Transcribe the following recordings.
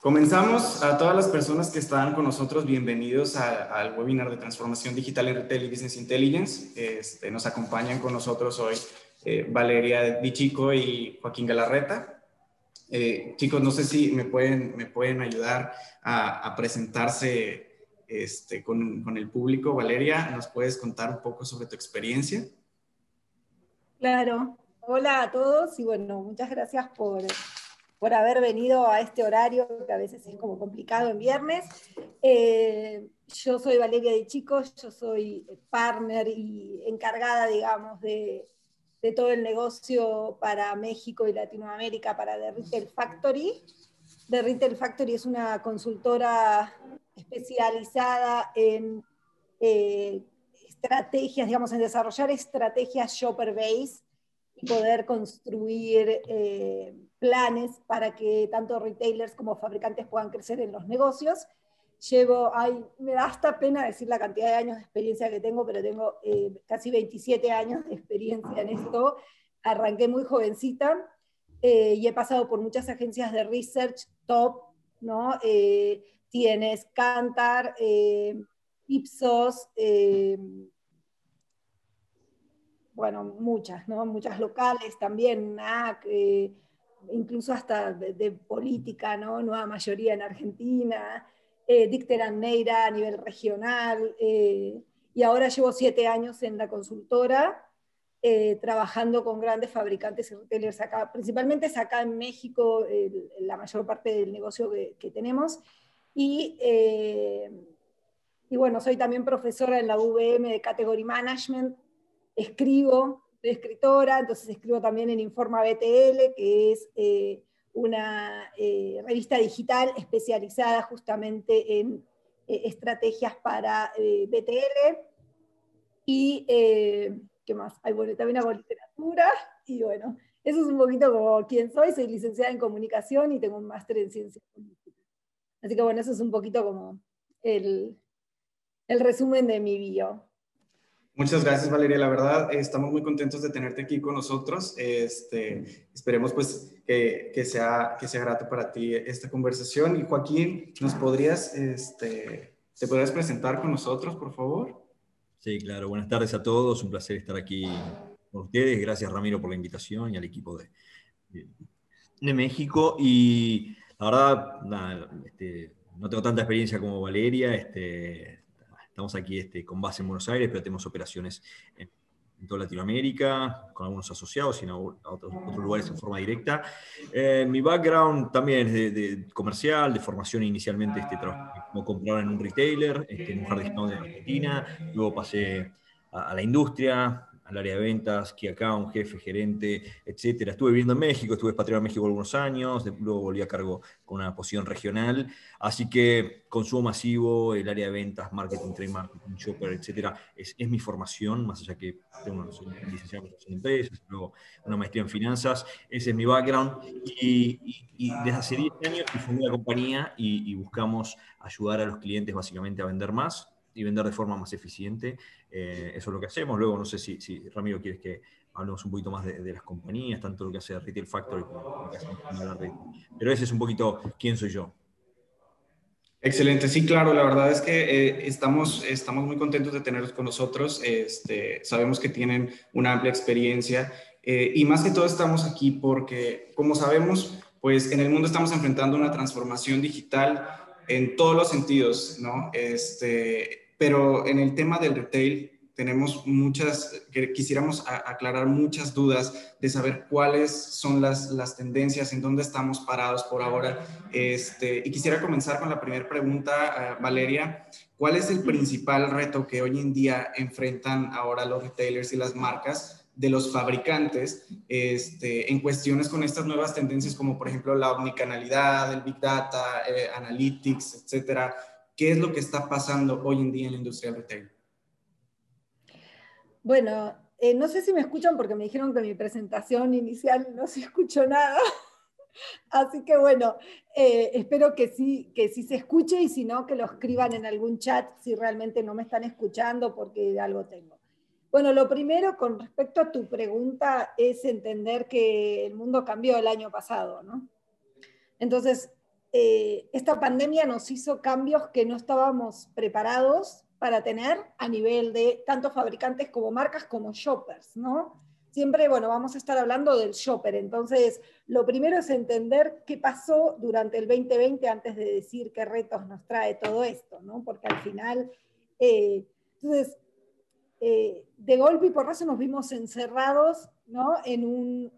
Comenzamos a todas las personas que están con nosotros, bienvenidos al webinar de transformación digital en retail y business intelligence. Este, nos acompañan con nosotros hoy eh, Valeria Di Chico y Joaquín Galarreta. Eh, chicos, no sé si me pueden, me pueden ayudar a, presentarse este, con, con el público. Valeria, ¿nos puedes contar un poco sobre tu experiencia? Claro. Hola a todos y bueno, muchas gracias por por haber venido a este horario que a veces es como complicado en viernes. Eh, yo soy Valeria de Chicos, yo soy partner y encargada, digamos, de, todo el negocio para México y Latinoamérica para The Retail Factory. The Retail Factory es una consultora especializada en eh, estrategias, digamos, en desarrollar estrategias shopper base y poder construir... Eh, planes para que tanto retailers como fabricantes puedan crecer en los negocios. Llevo, ay, me da hasta pena decir la cantidad de años de experiencia que tengo, pero tengo eh, casi 27 años de experiencia en esto. Arranqué muy jovencita eh, y he pasado por muchas agencias de research top, ¿no? Eh, tienes Kantar, Ipsos, bueno, muchas, ¿no? Muchas locales también, NAC, incluso hasta de, política, ¿no? Nueva mayoría en Argentina, eh, Neira a nivel regional, eh, y ahora llevo siete años en la consultora, eh, trabajando con grandes fabricantes y retailers acá, principalmente es acá en México la mayor parte del negocio que, tenemos, y, y bueno, soy también profesora en la UVM de Category Management, escribo de escritora, entonces escribo también en Informa BTL, que es eh, una eh, revista digital especializada justamente en eh, estrategias para BTL. Y, ¿qué más? Hay bueno, también hago literatura, y bueno, eso es un poquito como quién soy, soy licenciada en comunicación y tengo un máster en ciencias políticas. Así que bueno, eso es un poquito como el, el resumen de mi bio. Muchas gracias, Valeria. La verdad, estamos muy contentos de tenerte aquí con nosotros. Este, esperemos pues que, que, sea, que sea grato para ti esta conversación. Y Joaquín, ¿nos podrías, este, te podrías presentar con nosotros, por favor? Sí, claro. Buenas tardes a todos. Un placer estar aquí con ustedes. Gracias, Ramiro, por la invitación y al equipo de, de, México. Y la verdad, este, no tengo tanta experiencia como Valeria. Este, Estamos aquí este, con base en Buenos Aires, pero tenemos operaciones en, toda Latinoamérica, con algunos asociados y en otros, lugares en forma directa. Eh, mi background también es de, comercial, de formación inicialmente este, como comprador en un retailer, este, en un jardín de Argentina, luego pasé a la industria, al área de ventas, key account, jefe, gerente, etcétera. Estuve viviendo en México, estuve expatriado en México algunos años, luego volví a cargo con una posición regional, así que consumo masivo, el área de ventas, marketing, trade marketing, shopper, etcétera, es, mi formación, más allá que tengo una licenciatura en empresas, luego una maestría en finanzas, ese es mi background, y, desde hace 10 años fundé la compañía y buscamos ayudar a los clientes básicamente a vender más, y vender de forma más eficiente. Eh, eso es lo que hacemos. Luego, no sé si, si Ramiro quieres que hablemos un poquito más de, las compañías, tanto lo que hace Retail Factory como lo que hace Pero ese es un poquito quién soy yo. Excelente, sí, claro, la verdad es que eh, estamos, estamos muy contentos de tenerlos con nosotros. Este, sabemos que tienen una amplia experiencia eh, y más que todo estamos aquí porque, como sabemos, pues en el mundo estamos enfrentando una transformación digital en todos los sentidos, ¿no? Este, pero en el tema del retail tenemos muchas, quisiéramos aclarar muchas dudas de saber cuáles son las, las tendencias, en dónde estamos parados por ahora. Este, y quisiera comenzar con la primera pregunta, eh, Valeria. ¿Cuál es el principal reto que hoy en día enfrentan ahora los retailers y las marcas de los fabricantes este, en cuestiones con estas nuevas tendencias como por ejemplo la omnicanalidad, el big data, eh, analytics, etcétera. ¿Qué es lo que está pasando hoy en día en la industria del retail? Bueno, eh, no sé si me escuchan porque me dijeron que mi presentación inicial no se escuchó nada. Así que bueno, eh, espero que sí, que sí se escuche y si no, que lo escriban en algún chat si realmente no me están escuchando porque algo tengo. Bueno, lo primero con respecto a tu pregunta es entender que el mundo cambió el año pasado, ¿no? Entonces, eh, esta pandemia nos hizo cambios que no estábamos preparados para tener a nivel de tanto fabricantes como marcas como shoppers, ¿no? Siempre, bueno, vamos a estar hablando del shopper, entonces lo primero es entender qué pasó durante el 2020 antes de decir qué retos nos trae todo esto, ¿no? Porque al final, eh, entonces, eh, de golpe y por eso nos vimos encerrados, ¿no? En un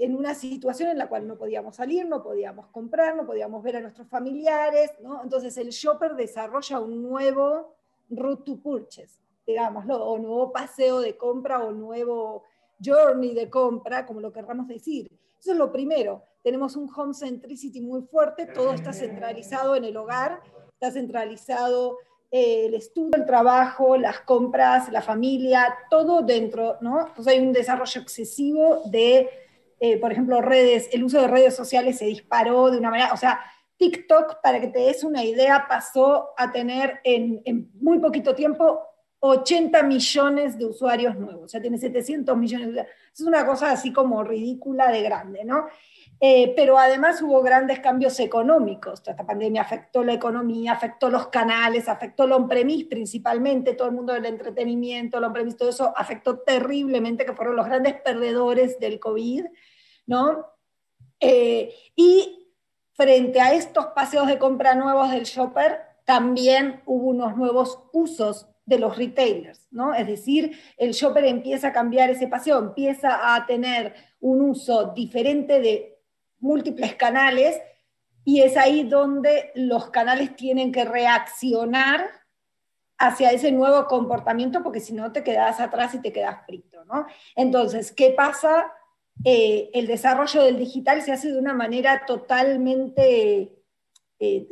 en una situación en la cual no podíamos salir, no podíamos comprar, no podíamos ver a nuestros familiares, ¿no? Entonces el shopper desarrolla un nuevo route to purchase, digámoslo, o nuevo paseo de compra o nuevo journey de compra, como lo querramos decir. Eso es lo primero. Tenemos un home centricity muy fuerte, todo está centralizado en el hogar, está centralizado eh, el estudio, el trabajo, las compras, la familia, todo dentro, ¿no? Entonces hay un desarrollo excesivo de eh, por ejemplo, redes, el uso de redes sociales se disparó de una manera, o sea, TikTok, para que te des una idea, pasó a tener en, muy poquito tiempo 80 millones de usuarios nuevos, o sea, tiene 700 millones de usuarios. Es una cosa así como ridícula de grande, ¿no? Eh, pero además hubo grandes cambios económicos. Esta pandemia afectó la economía, afectó los canales, afectó el on-premise principalmente, todo el mundo del entretenimiento, el on-premise, todo eso afectó terriblemente, que fueron los grandes perdedores del COVID. ¿no? Eh, y frente a estos paseos de compra nuevos del shopper, también hubo unos nuevos usos de los retailers, ¿no? Es decir, el shopper empieza a cambiar ese paseo, empieza a tener un uso diferente de múltiples canales y es ahí donde los canales tienen que reaccionar hacia ese nuevo comportamiento porque si no te quedas atrás y te quedas frito, ¿no? Entonces, ¿qué pasa eh, el desarrollo del digital se hace de una manera totalmente eh,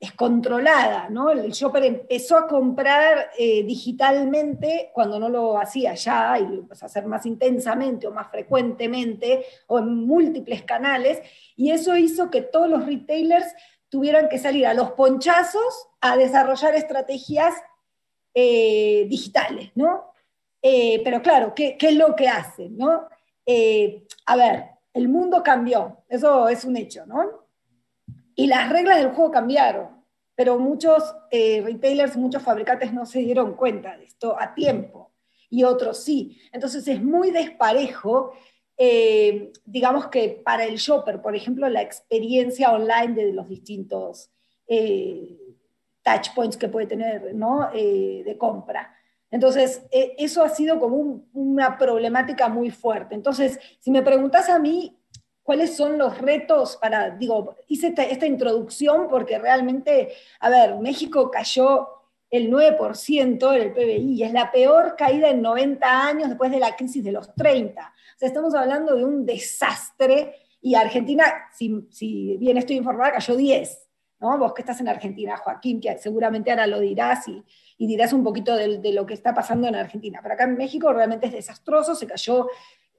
descontrolada, ¿no? El shopper empezó a comprar eh, digitalmente cuando no lo hacía ya, y lo empezó a hacer más intensamente o más frecuentemente, o en múltiples canales, y eso hizo que todos los retailers tuvieran que salir a los ponchazos a desarrollar estrategias digitales, ¿no? pero claro, ¿qué, ¿qué, es lo que hacen? ¿no? Eh, a ver, el mundo cambió, eso es un hecho, ¿no? Y las reglas del juego cambiaron, pero muchos eh, retailers, muchos fabricantes no se dieron cuenta de esto a tiempo y otros sí. Entonces es muy desparejo, eh, digamos que para el shopper, por ejemplo, la experiencia online de los distintos touch points que puede tener ¿no? de compra. Entonces, eso ha sido como una problemática muy fuerte. Entonces, si me preguntas a mí cuáles son los retos para, digo, hice esta, introducción porque realmente, a ver, México cayó el 9% en el PBI es la peor caída en 90 años después de la crisis de los 30. O sea, estamos hablando de un desastre y Argentina, si, si bien estoy informada, cayó 10. ¿no? Vos que estás en Argentina, Joaquín, que seguramente ahora lo dirás y dirás un poquito de, lo que está pasando en Argentina. Pero acá en México realmente es desastroso, se cayó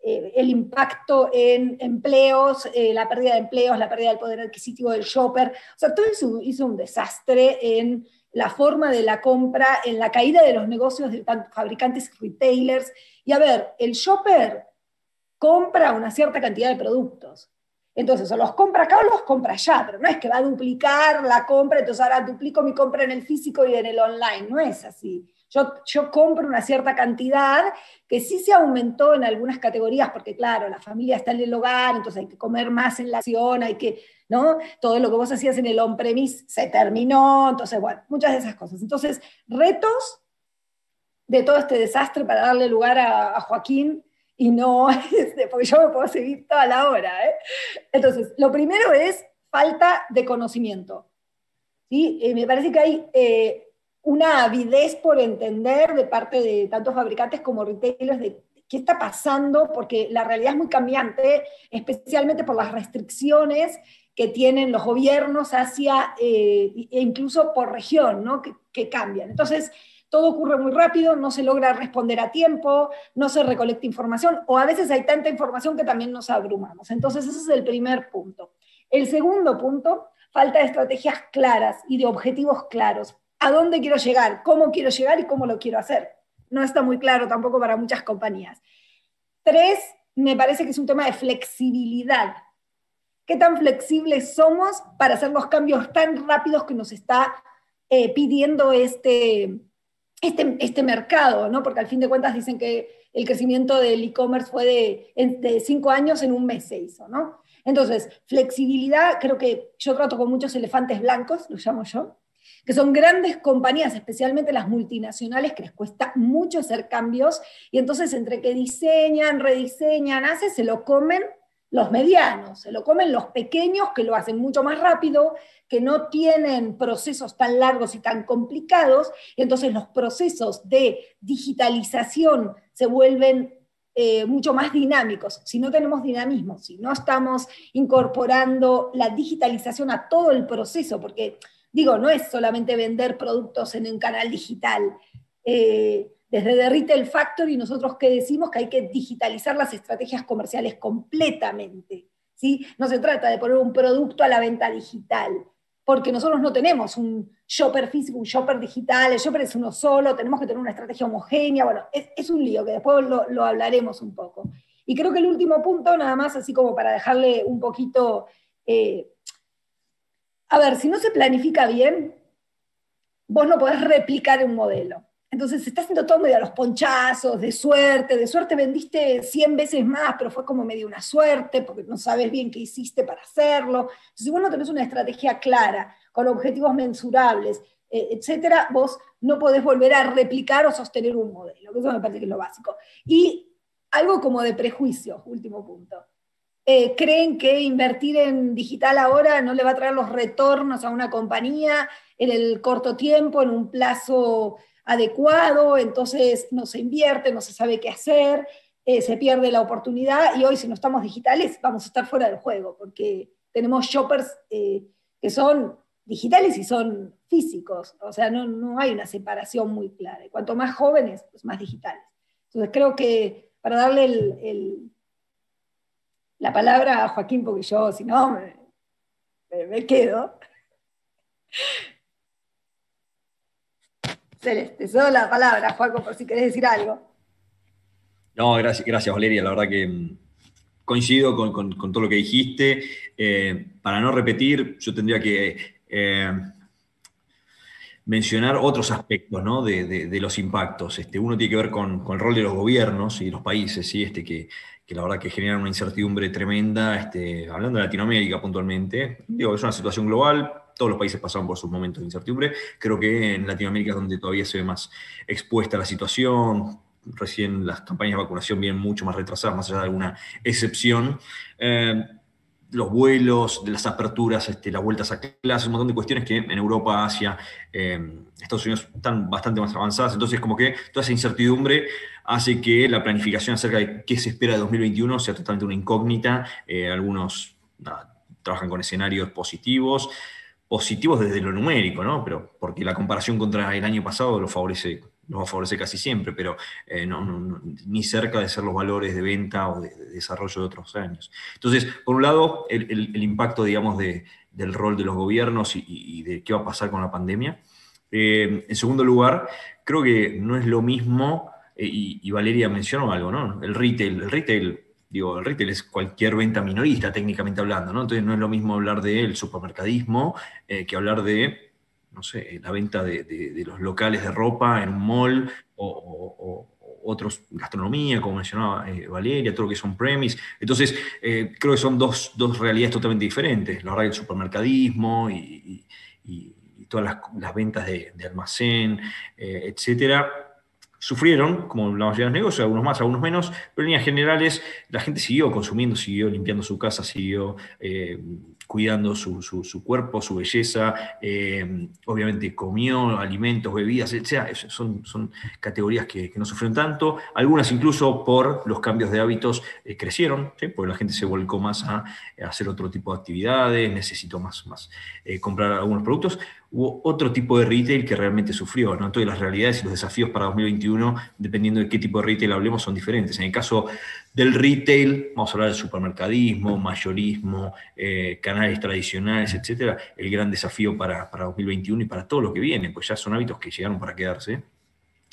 eh, el impacto en empleos, eh, la pérdida de empleos, la pérdida del poder adquisitivo del shopper. O sea, todo eso hizo un desastre en la forma de la compra, en la caída de los negocios de fabricantes retailers. Y a ver, el shopper compra una cierta cantidad de productos. Entonces, o los compra acá o los compra allá, pero no es que va a duplicar la compra, entonces ahora duplico mi compra en el físico y en el online, no es así. Yo, yo compro una cierta cantidad que sí se aumentó en algunas categorías, porque claro, la familia está en el hogar, entonces hay que comer más en la acción, hay que, ¿no? Todo lo que vos hacías en el on-premise se terminó, entonces, bueno, muchas de esas cosas. Entonces, retos de todo este desastre para darle lugar a Joaquín y no, este, porque yo me puedo seguir toda la hora. ¿eh? Entonces, lo primero es falta de conocimiento. ¿sí? Eh, me parece que hay eh, una avidez por entender de parte de tantos fabricantes como retailers de qué está pasando, porque la realidad es muy cambiante, especialmente por las restricciones que tienen los gobiernos hacia, e incluso por región, ¿no? que, que cambian. Entonces, todo ocurre muy rápido, no se logra responder a tiempo, no se recolecta información o a veces hay tanta información que también nos abrumamos. Entonces ese es el primer punto. El segundo punto, falta de estrategias claras y de objetivos claros. ¿A dónde quiero llegar? ¿Cómo quiero llegar y cómo lo quiero hacer? No está muy claro tampoco para muchas compañías. Tres, me parece que es un tema de flexibilidad. qué tan flexibles somos para hacer los cambios tan rápidos que nos está eh, pidiendo este, este, este, mercado, ¿no? Porque al fin de cuentas dicen que el crecimiento del e-commerce fue de, de, cinco años en un mes se hizo, ¿no? Entonces, flexibilidad, creo que yo trato con muchos elefantes blancos, lo llamo yo, que son grandes compañías, especialmente las multinacionales, que les cuesta mucho hacer cambios, y entonces entre que diseñan, rediseñan, hacen, se lo comen los medianos, se lo comen los pequeños que lo hacen mucho más rápido, que no tienen procesos tan largos y tan complicados, y entonces los procesos de digitalización se vuelven eh, mucho más dinámicos. Si no tenemos dinamismo, si no estamos incorporando la digitalización a todo el proceso, porque digo, no es solamente vender productos en un canal digital. Eh, desde The Retail Factory nosotros que decimos que hay que digitalizar las estrategias comerciales completamente. ¿sí? No se trata de poner un producto a la venta digital, porque nosotros no tenemos un shopper físico, un shopper digital, el shopper es uno solo, tenemos que tener una estrategia homogénea, bueno, es, un lío que después lo, hablaremos un poco. Y creo que el último punto, nada más así como para dejarle un poquito... Eh, a ver, si no se planifica bien, vos no podés replicar un modelo. Entonces se está haciendo todo medio a los ponchazos, de suerte, de suerte vendiste 100 veces más, pero fue como medio una suerte, porque no sabes bien qué hiciste para hacerlo. si vos no tenés una estrategia clara, con objetivos mensurables, eh, etcétera, vos no podés volver a replicar o sostener un modelo, que eso me parece que es lo básico. Y algo como de prejuicio, último punto. Eh, creen que invertir en digital ahora no le va a traer los retornos a una compañía en el corto tiempo, en un plazo adecuado, entonces no se invierte, no se sabe qué hacer, eh, se pierde la oportunidad y hoy si no estamos digitales vamos a estar fuera del juego porque tenemos shoppers eh, que son digitales y son físicos, o sea, no, hay una separación muy clara. cuanto más jóvenes, pues más digitales. Entonces creo que para darle la palabra a Joaquín, porque yo si no me quedo, Celeste, solo la palabra, Juaco, por si querés decir algo. No, gracias, gracias Valeria, la verdad que mm, coincido con, todo lo que dijiste. Eh, para no repetir, yo tendría que eh, mencionar otros aspectos de, los impactos. Este, uno tiene que ver con, el rol de los gobiernos y los países, ¿sí? este, que, la verdad que generan una incertidumbre tremenda, este, hablando de Latinoamérica puntualmente. Digo, es una situación global, todos los países pasaron por sus momentos de incertidumbre. Creo que en Latinoamérica es donde todavía se ve más expuesta la situación. Recién las campañas de vacunación vienen mucho más retrasadas, más allá de alguna excepción. Eh, los vuelos, las aperturas, este, las vueltas a clases, un montón de cuestiones que en Europa, Asia, eh, Estados Unidos están bastante más avanzadas. Entonces, como que toda esa incertidumbre hace que la planificación acerca de qué se espera de 2021 sea totalmente una incógnita. Eh, algunos trabajan con escenarios positivos, positivos desde lo numérico, ¿no? Pero porque la comparación contra el año pasado lo favorece, va a favorecer casi siempre, pero eh, no, ni cerca de ser los valores de venta o de, desarrollo de otros años. Entonces, por un lado, el, impacto, digamos, del rol de los gobiernos y, de qué va a pasar con la pandemia. Eh, en segundo lugar, creo que no es lo mismo, y, y, Valeria mencionó algo, ¿no? El retail, el retail digo, el retail es cualquier venta minorista, técnicamente hablando, ¿no? Entonces no es lo mismo hablar del supermercadismo eh, que hablar de, no sé, la venta de, los locales de ropa en un mall o, otros, gastronomía, como mencionaba eh, Valeria, todo lo que son premise. Entonces, eh, creo que son dos, realidades totalmente diferentes. La verdad el supermercadismo y, todas las, ventas de, almacén, etcétera, Sufrieron, como la mayoría de los negocios, algunos más, algunos menos, pero en líneas generales la gente siguió consumiendo, siguió limpiando su casa, siguió eh, cuidando su, cuerpo, su belleza, eh, obviamente comió alimentos, bebidas, etc. Son, son categorías que, no sufrieron tanto, algunas incluso por los cambios de hábitos eh, crecieron, porque la gente se volcó más a, hacer otro tipo de actividades, necesitó más, más comprar algunos productos, hubo otro tipo de retail que realmente sufrió. ¿no? Entonces las realidades y los desafíos para 2021, dependiendo de qué tipo de retail hablemos, son diferentes. En el caso del retail, vamos a hablar del supermercadismo, mayorismo, eh, canales tradicionales, etcétera, el gran desafío para, 2021 y para todo lo que viene, pues ya son hábitos que llegaron para quedarse,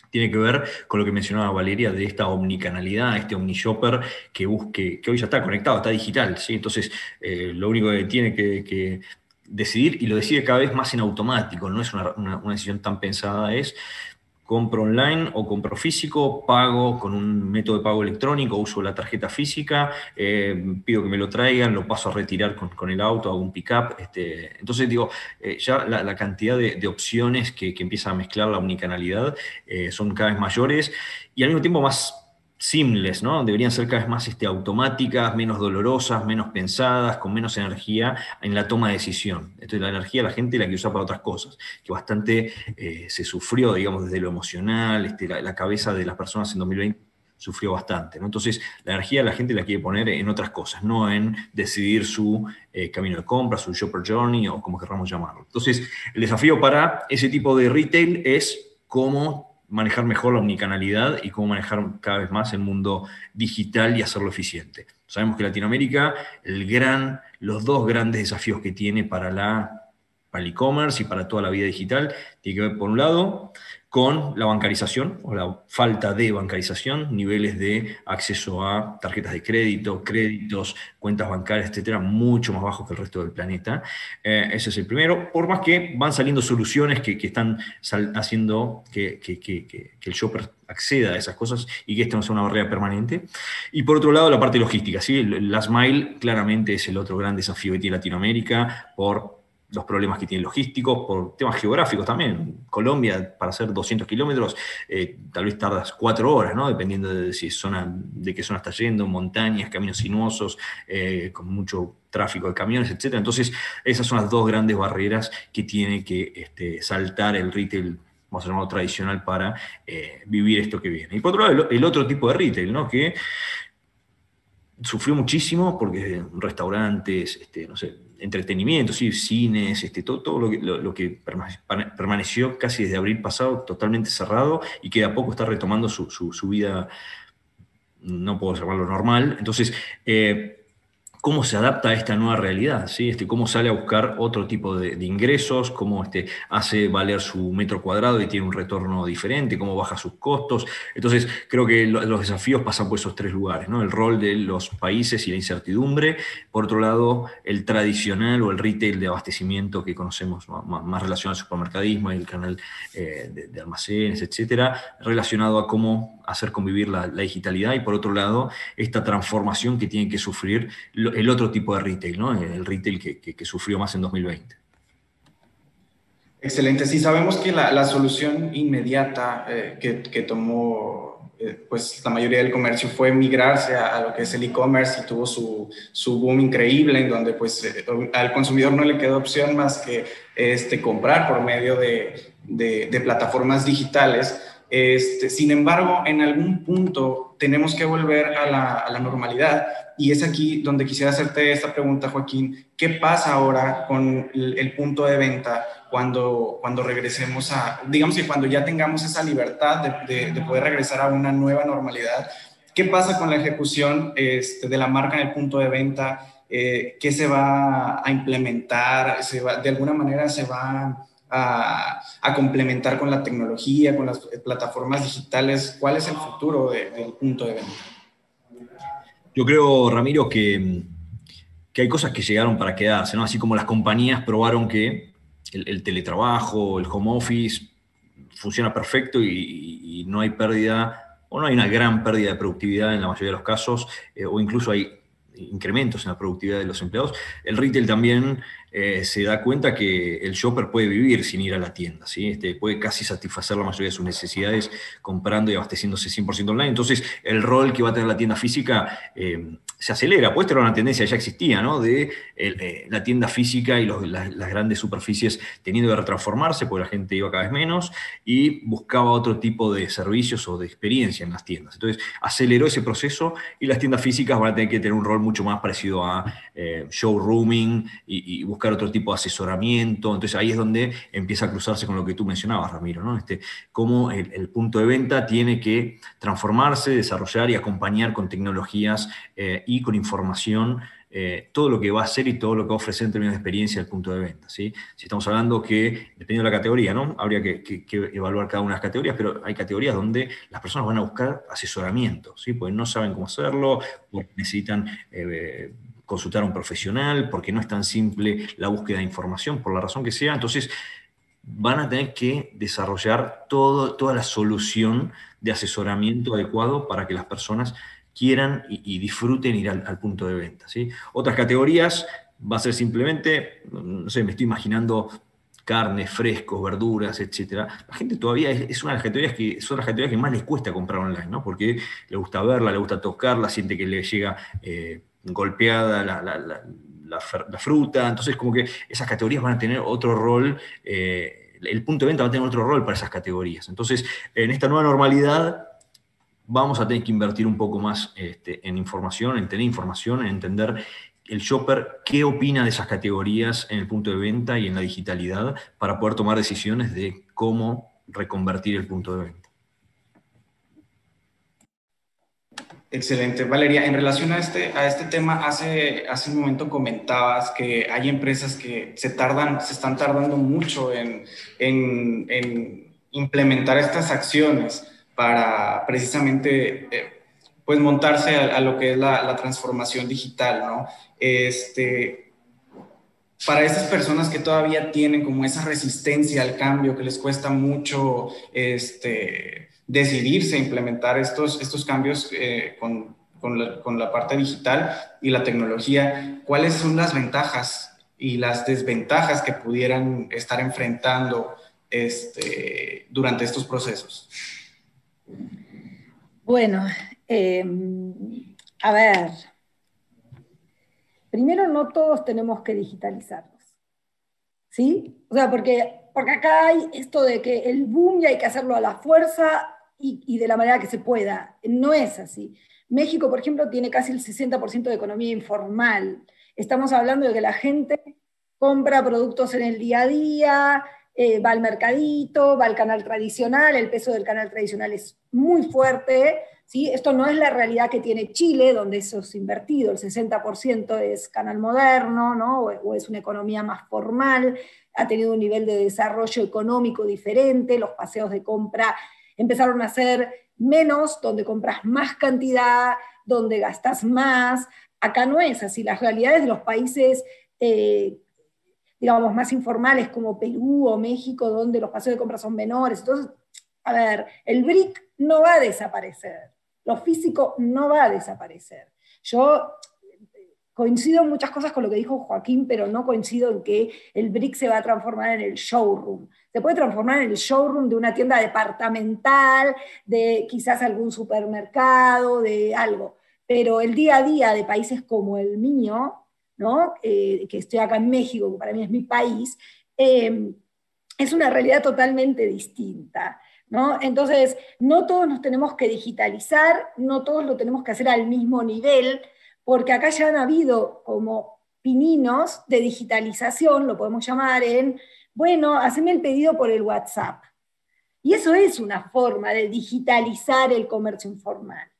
tiene que ver con lo que mencionaba Valeria de esta omnicanalidad, este omnishopper que busque, que hoy ya está conectado, está digital, ¿sí? Entonces, eh, lo único que tiene que, decidir, y lo decide cada vez más en automático, no es una decisión tan pensada, es compro online o compro físico, pago con un método de pago electrónico, uso la tarjeta física, eh, pido que me lo traigan, lo paso a retirar con, el auto, hago un pick-up. Este, entonces digo, eh, ya la, cantidad de, opciones que, que, empieza a mezclar la unicanalidad eh, son cada vez mayores y al mismo tiempo más simples, ¿no? Deberían ser cada vez más este, automáticas, menos dolorosas, menos pensadas, con menos energía en la toma de decisión. Entonces la energía la gente la que usa para otras cosas, que bastante eh, se sufrió, digamos, desde lo emocional, este, la, cabeza de las personas en 2020 sufrió bastante. ¿no? Entonces, la energía la gente la quiere poner en otras cosas, no en decidir su eh, camino de compra, su shopper journey o como queramos llamarlo. Entonces, el desafío para ese tipo de retail es cómo manejar mejor la omnicanalidad y cómo manejar cada vez más el mundo digital y hacerlo eficiente. Sabemos que Latinoamérica, el gran, los dos grandes desafíos que tiene para la para el e-commerce y para toda la vida digital, tiene que ver, por un lado, con la bancarización o la falta de bancarización, niveles de acceso a tarjetas de crédito, créditos, cuentas bancarias, etcétera, mucho más bajos que el resto del planeta. Eh, ese es el primero, por más que van saliendo soluciones que, están haciendo que, el shopper acceda a esas cosas y que esto no sea una barrera permanente. Y por otro lado, la parte logística. ¿sí? Last Mile claramente es el otro gran desafío que tiene Latinoamérica por los problemas que tiene logísticos, por temas geográficos también. Colombia, para hacer 200 kilómetros, eh, tal vez tardas cuatro horas, ¿no? dependiendo de, si zona, de qué zona está yendo, montañas, caminos sinuosos, eh, con mucho tráfico de camiones, etc. Entonces, esas son las dos grandes barreras que tiene que este, saltar el retail vamos a llamarlo tradicional, para eh, vivir esto que viene. Y por otro lado, el, otro tipo de retail, ¿no? que sufrió muchísimo porque restaurantes, este, no sé, entretenimiento, ¿sí? cines, este, todo, todo lo, que, permaneció casi desde abril pasado totalmente cerrado y que de a poco está retomando su, su, vida, no puedo llamarlo normal. Entonces, eh, cómo se adapta a esta nueva realidad, ¿sí? este, cómo sale a buscar otro tipo de, ingresos, cómo este, hace valer su metro cuadrado y tiene un retorno diferente, cómo baja sus costos. Entonces, creo que los desafíos pasan por esos tres lugares, ¿no? el rol de los países y la incertidumbre, por otro lado, el tradicional o el retail de abastecimiento que conocemos más, relacionado al supermercadismo y el canal eh, de, almacenes, etcétera, relacionado a cómo hacer convivir la, digitalidad y por otro lado, esta transformación que tiene que sufrir el otro tipo de retail, ¿no? el retail que, sufrió más en 2020. Excelente. Sí, sabemos que la, solución inmediata eh, que, tomó eh, pues, la mayoría del comercio fue migrarse a, lo que es el e-commerce y tuvo su, su, boom increíble en donde pues, eh, al consumidor no le quedó opción más que este, comprar por medio de, de plataformas digitales. Este, sin embargo, en algún punto tenemos que volver a la, normalidad y es aquí donde quisiera hacerte esta pregunta, Joaquín. ¿Qué pasa ahora con el, punto de venta cuando, cuando regresemos a, digamos que cuando ya tengamos esa libertad de, poder regresar a una nueva normalidad? ¿Qué pasa con la ejecución este, de la marca en el punto de venta? Eh, ¿Qué se va a implementar? ¿Se va, ¿De alguna manera se va a, complementar con la tecnología, con las plataformas digitales? ¿Cuál es el futuro del punto de venta? Yo creo, Ramiro, que, que, hay cosas que llegaron para quedarse, ¿no? Así como las compañías probaron que el, teletrabajo, el home office funciona perfecto y, no hay pérdida, o no hay una gran pérdida de productividad en la mayoría de los casos, eh, o incluso hay incrementos en la productividad de los empleados. El retail también eh, se da cuenta que el shopper puede vivir sin ir a la tienda, ¿sí? Este, puede casi satisfacer la mayoría de sus necesidades comprando y abasteciéndose 100% online. Entonces, el rol que va a tener la tienda física eh, se acelera. Puede tener una tendencia, ya existía, ¿no? de eh, la tienda física y las, grandes superficies teniendo que retransformarse, porque la gente iba cada vez menos y buscaba otro tipo de servicios o de experiencia en las tiendas. Entonces, aceleró ese proceso y las tiendas físicas van a tener que tener un rol mucho más parecido a showrooming y, y buscar otro tipo de asesoramiento. Entonces ahí es donde empieza a cruzarse con lo que tú mencionabas, Ramiro, ¿no? Este, cómo el, punto de venta tiene que transformarse, desarrollar y acompañar con tecnologías eh, y con información eh, todo lo que va a hacer y todo lo que va a ofrecer en términos de experiencia al punto de venta. ¿sí? Si estamos hablando que, dependiendo de la categoría, ¿no? habría que, evaluar cada una de las categorías, pero hay categorías donde las personas van a buscar asesoramiento, ¿sí? porque no saben cómo hacerlo, porque necesitan eh, consultar a un profesional, porque no es tan simple la búsqueda de información, por la razón que sea. Entonces, van a tener que desarrollar todo, toda la solución de asesoramiento adecuado para que las personas quieran y, disfruten ir al, punto de venta. ¿sí? Otras categorías va a ser simplemente, no sé, me estoy imaginando carnes, frescos, verduras, etc. La gente todavía es, una de las categorías que que más les cuesta comprar online, ¿no? Porque le gusta verla, le gusta tocarla, siente que le llega eh, golpeada la, fruta. Entonces, como que esas categorías van a tener otro rol. Eh, el punto de venta va a tener otro rol para esas categorías. Entonces, en esta nueva normalidad, vamos a tener que invertir un poco más este, en información, en tener información, en entender el shopper qué opina de esas categorías en el punto de venta y en la digitalidad para poder tomar decisiones de cómo reconvertir el punto de venta. Excelente. Valeria, en relación a este, a este tema, hace, hace un momento comentabas que hay empresas que se tardan, se están tardando mucho en, en implementar estas acciones para precisamente eh, pues montarse a, lo que es la, transformación digital, ¿no? Este, para esas personas que todavía tienen como esa resistencia al cambio, que les cuesta mucho este, decidirse a implementar estos, estos cambios eh, con, con, la, parte digital y la tecnología, ¿cuáles son las ventajas y las desventajas que pudieran estar enfrentando este, durante estos procesos? Bueno, em, a ver, primero no todos tenemos que digitalizarnos, ¿sí? O sea, porque, porque acá hay esto de que el boom hay que hacerlo a la fuerza y, y de la manera que se pueda. No es así. México, por ejemplo, tiene casi el 60% de economía informal. Estamos hablando de que la gente compra productos en el día a día, eh, va al mercadito, va al canal tradicional, el peso del canal tradicional es muy fuerte. ¿sí? Esto no es la realidad que tiene Chile, donde eso es invertido, el 60% es canal moderno, ¿no? o, es una economía más formal, ha tenido un nivel de desarrollo económico diferente, los paseos de compra empezaron a ser menos, donde compras más cantidad, donde gastas más. Acá no es así, las realidades de los países eh, digamos, más informales como Perú o México, donde los paseos de compra son menores. Entonces, a ver, el BRIC no va a desaparecer, lo físico no va a desaparecer. Yo coincido en muchas cosas con lo que dijo Joaquín, pero no coincido en que el BRIC se va a transformar en el showroom. Se puede transformar en el showroom de una tienda departamental, de quizás algún supermercado, de algo. Pero el día a día de países como el mío, eh, que estoy acá en México, que para mí es mi país, em, es una realidad totalmente distinta. ¿no? Entonces, no todos nos tenemos que digitalizar, no todos lo tenemos que hacer al mismo nivel, porque acá ya han habido como pininos de digitalización, lo podemos llamar en, bueno, haceme el pedido por el WhatsApp. Y eso es una forma de digitalizar el comercio informal.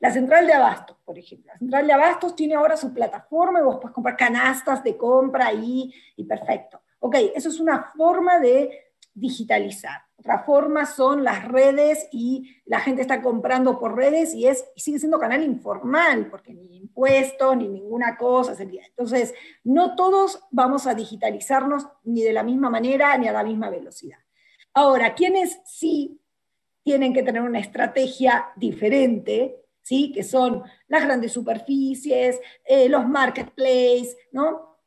La central de abastos, por ejemplo. La central de abastos tiene ahora su plataforma y vos puedes comprar canastas de compra ahí y perfecto. Ok, eso es una forma de digitalizar. Otra forma son las redes y la gente está comprando por redes y, es, sigue siendo canal informal, porque ni impuestos ni ninguna cosa. Entonces, no todos vamos a digitalizarnos ni de la misma manera ni a la misma velocidad. Ahora, ¿quiénes sí tienen que tener una estrategia diferente, ¿sí? que son las grandes superficies, eh, los marketplaces, ¿no?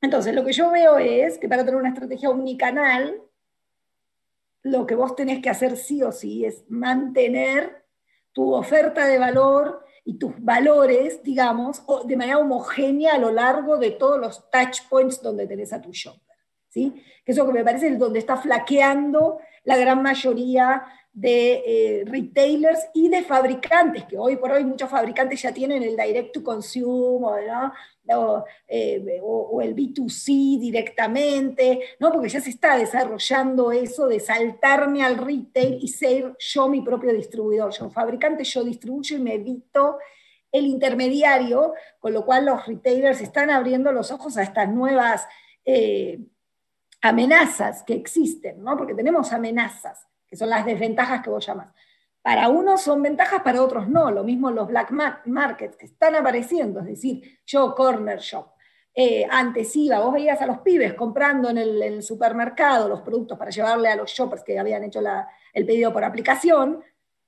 Entonces, lo que yo veo es que para tener una estrategia omnicanal, lo que vos tenés que hacer sí o sí es mantener tu oferta de valor y tus valores, digamos, de manera homogénea a lo largo de todos los touch points donde tenés a tu shopper. ¿sí? Que eso que me parece es donde está flaqueando la gran mayoría de eh, retailers y de fabricantes, que hoy por hoy muchos fabricantes ya tienen el direct to consume eh, o, el B2C directamente, ¿no? porque ya se está desarrollando eso de saltarme al retail y ser yo mi propio distribuidor. Yo fabricante, yo distribuyo y me evito el intermediario, con lo cual los retailers están abriendo los ojos a estas nuevas eh, amenazas que existen, ¿no? porque tenemos amenazas, que son las desventajas que vos llamas. Para unos son ventajas, para otros no. Lo mismo los black markets que están apareciendo, es decir, yo corner shop. Eh, antes iba, vos veías a los pibes comprando en el, supermercado los productos para llevarle a los shoppers que habían hecho el pedido por aplicación,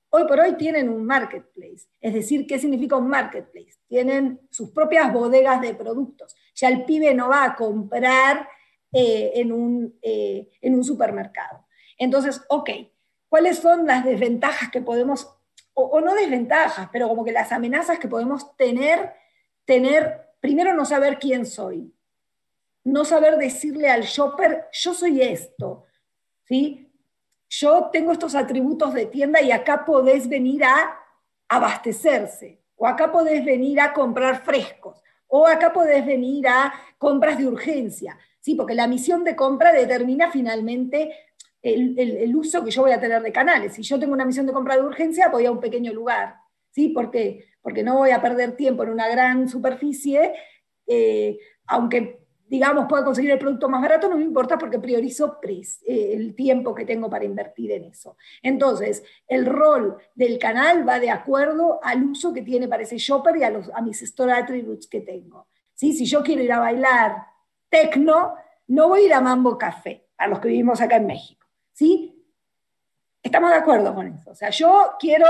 hoy por hoy tienen un marketplace. Es decir, ¿qué significa un marketplace? Tienen sus propias bodegas de productos. Ya el pibe no va a comprar eh, en, un, eh, en un supermercado. Entonces, ok, ¿cuáles son las desventajas que podemos, o, no desventajas, pero como que las amenazas que podemos tener, tener, primero no saber quién soy, no saber decirle al shopper, yo soy esto, ¿sí? Yo tengo estos atributos de tienda y acá podés venir a abastecerse, o acá podés venir a comprar frescos, o acá podés venir a compras de urgencia, ¿sí? Porque la misión de compra determina finalmente el, uso que yo voy a tener de canales. Si yo tengo una misión de compra de urgencia, voy a un pequeño lugar. ¿sí? ¿Por qué? Porque no voy a perder tiempo en una gran superficie, eh, aunque digamos pueda conseguir el producto más barato, no me importa porque priorizo eh, el tiempo que tengo para invertir en eso. Entonces, el rol del canal va de acuerdo al uso que tiene para ese shopper y a, los, a mis store attributes que tengo. ¿sí? Si yo quiero ir a bailar tecno, no voy a ir a Mambo Café, a los que vivimos acá en México. ¿Sí? Estamos de acuerdo con eso. O sea, yo quiero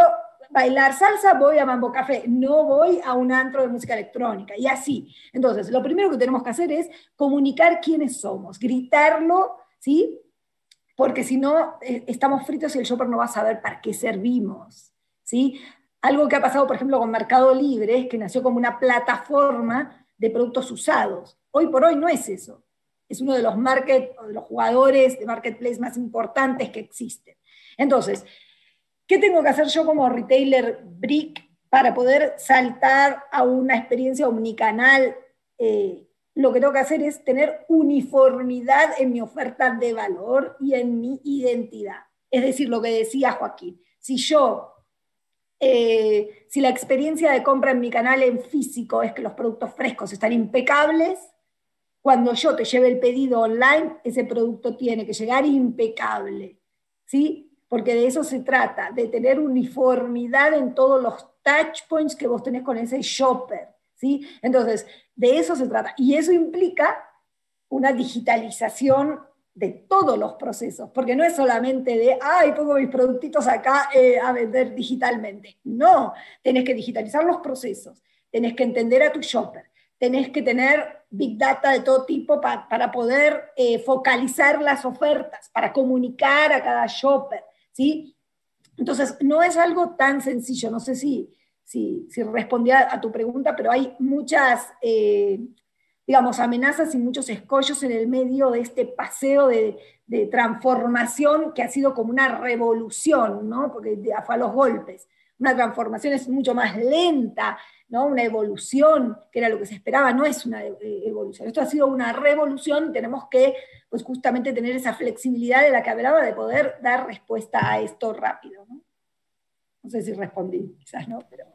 bailar salsa, voy a Mambo Café, no voy a un antro de música electrónica, y así. Entonces, lo primero que tenemos que hacer es comunicar quiénes somos, gritarlo, ¿sí? Porque si no, eh, estamos fritos y el shopper no va a saber para qué servimos, ¿sí? Algo que ha pasado, por ejemplo, con Mercado Libre, es que nació como una plataforma de productos usados. Hoy por hoy no es eso es uno de los, market, de los jugadores de marketplace más importantes que existen. Entonces, ¿qué tengo que hacer yo como retailer brick para poder saltar a una experiencia omnicanal? Eh, lo que tengo que hacer es tener uniformidad en mi oferta de valor y en mi identidad. Es decir, lo que decía Joaquín, si yo, eh, si la experiencia de compra en mi canal en físico es que los productos frescos están impecables, cuando yo te lleve el pedido online, ese producto tiene que llegar impecable, ¿sí? Porque de eso se trata, de tener uniformidad en todos los touch points que vos tenés con ese shopper, ¿sí? Entonces, de eso se trata. Y eso implica una digitalización de todos los procesos, porque no es solamente de, ay, pongo mis productitos acá eh, a vender digitalmente. No, tenés que digitalizar los procesos, tenés que entender a tu shopper, tenés que tener big data de todo tipo para poder eh, focalizar las ofertas, para comunicar a cada shopper, ¿sí? Entonces, no es algo tan sencillo, no sé si, si, si respondía a tu pregunta, pero hay muchas, eh, digamos, amenazas y muchos escollos en el medio de este paseo de, de transformación que ha sido como una revolución, ¿no? Porque fue a los golpes. Una transformación es mucho más lenta, ¿no? una evolución, que era lo que se esperaba, no es una eh, evolución. Esto ha sido una revolución y tenemos que pues, justamente tener esa flexibilidad de la que hablaba de poder dar respuesta a esto rápido. No, no sé si respondí, quizás no, pero...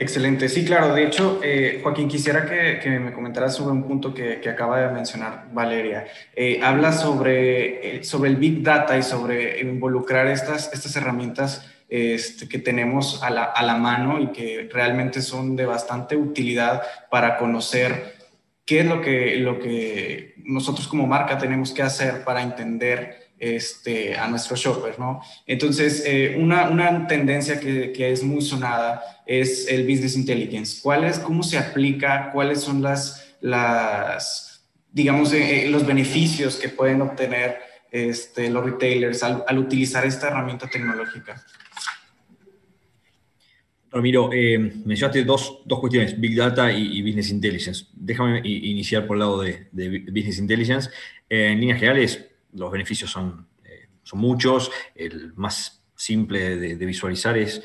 Excelente, sí, claro. De hecho, eh, Joaquín, quisiera que, me comentaras sobre un punto que, acaba de mencionar Valeria. Eh, habla sobre, sobre el Big Data y sobre involucrar estas, estas herramientas este, que tenemos a la, a la mano y que realmente son de bastante utilidad para conocer qué es lo que, lo que nosotros como marca tenemos que hacer para entender este, a nuestro shopper, ¿no? Entonces, eh, una, una, tendencia que, que, es muy sonada es el Business Intelligence. ¿Cuál es, ¿Cómo se aplica? ¿Cuáles son las, las digamos, eh, eh, los beneficios que pueden obtener este, los retailers al, al utilizar esta herramienta tecnológica? Ramiro, eh, mencionaste dos, cuestiones, Big Data y, Business Intelligence. Déjame iniciar por el lado de, Business Intelligence. Eh, en líneas generales, los beneficios son, eh, son muchos. El más simple de, visualizar es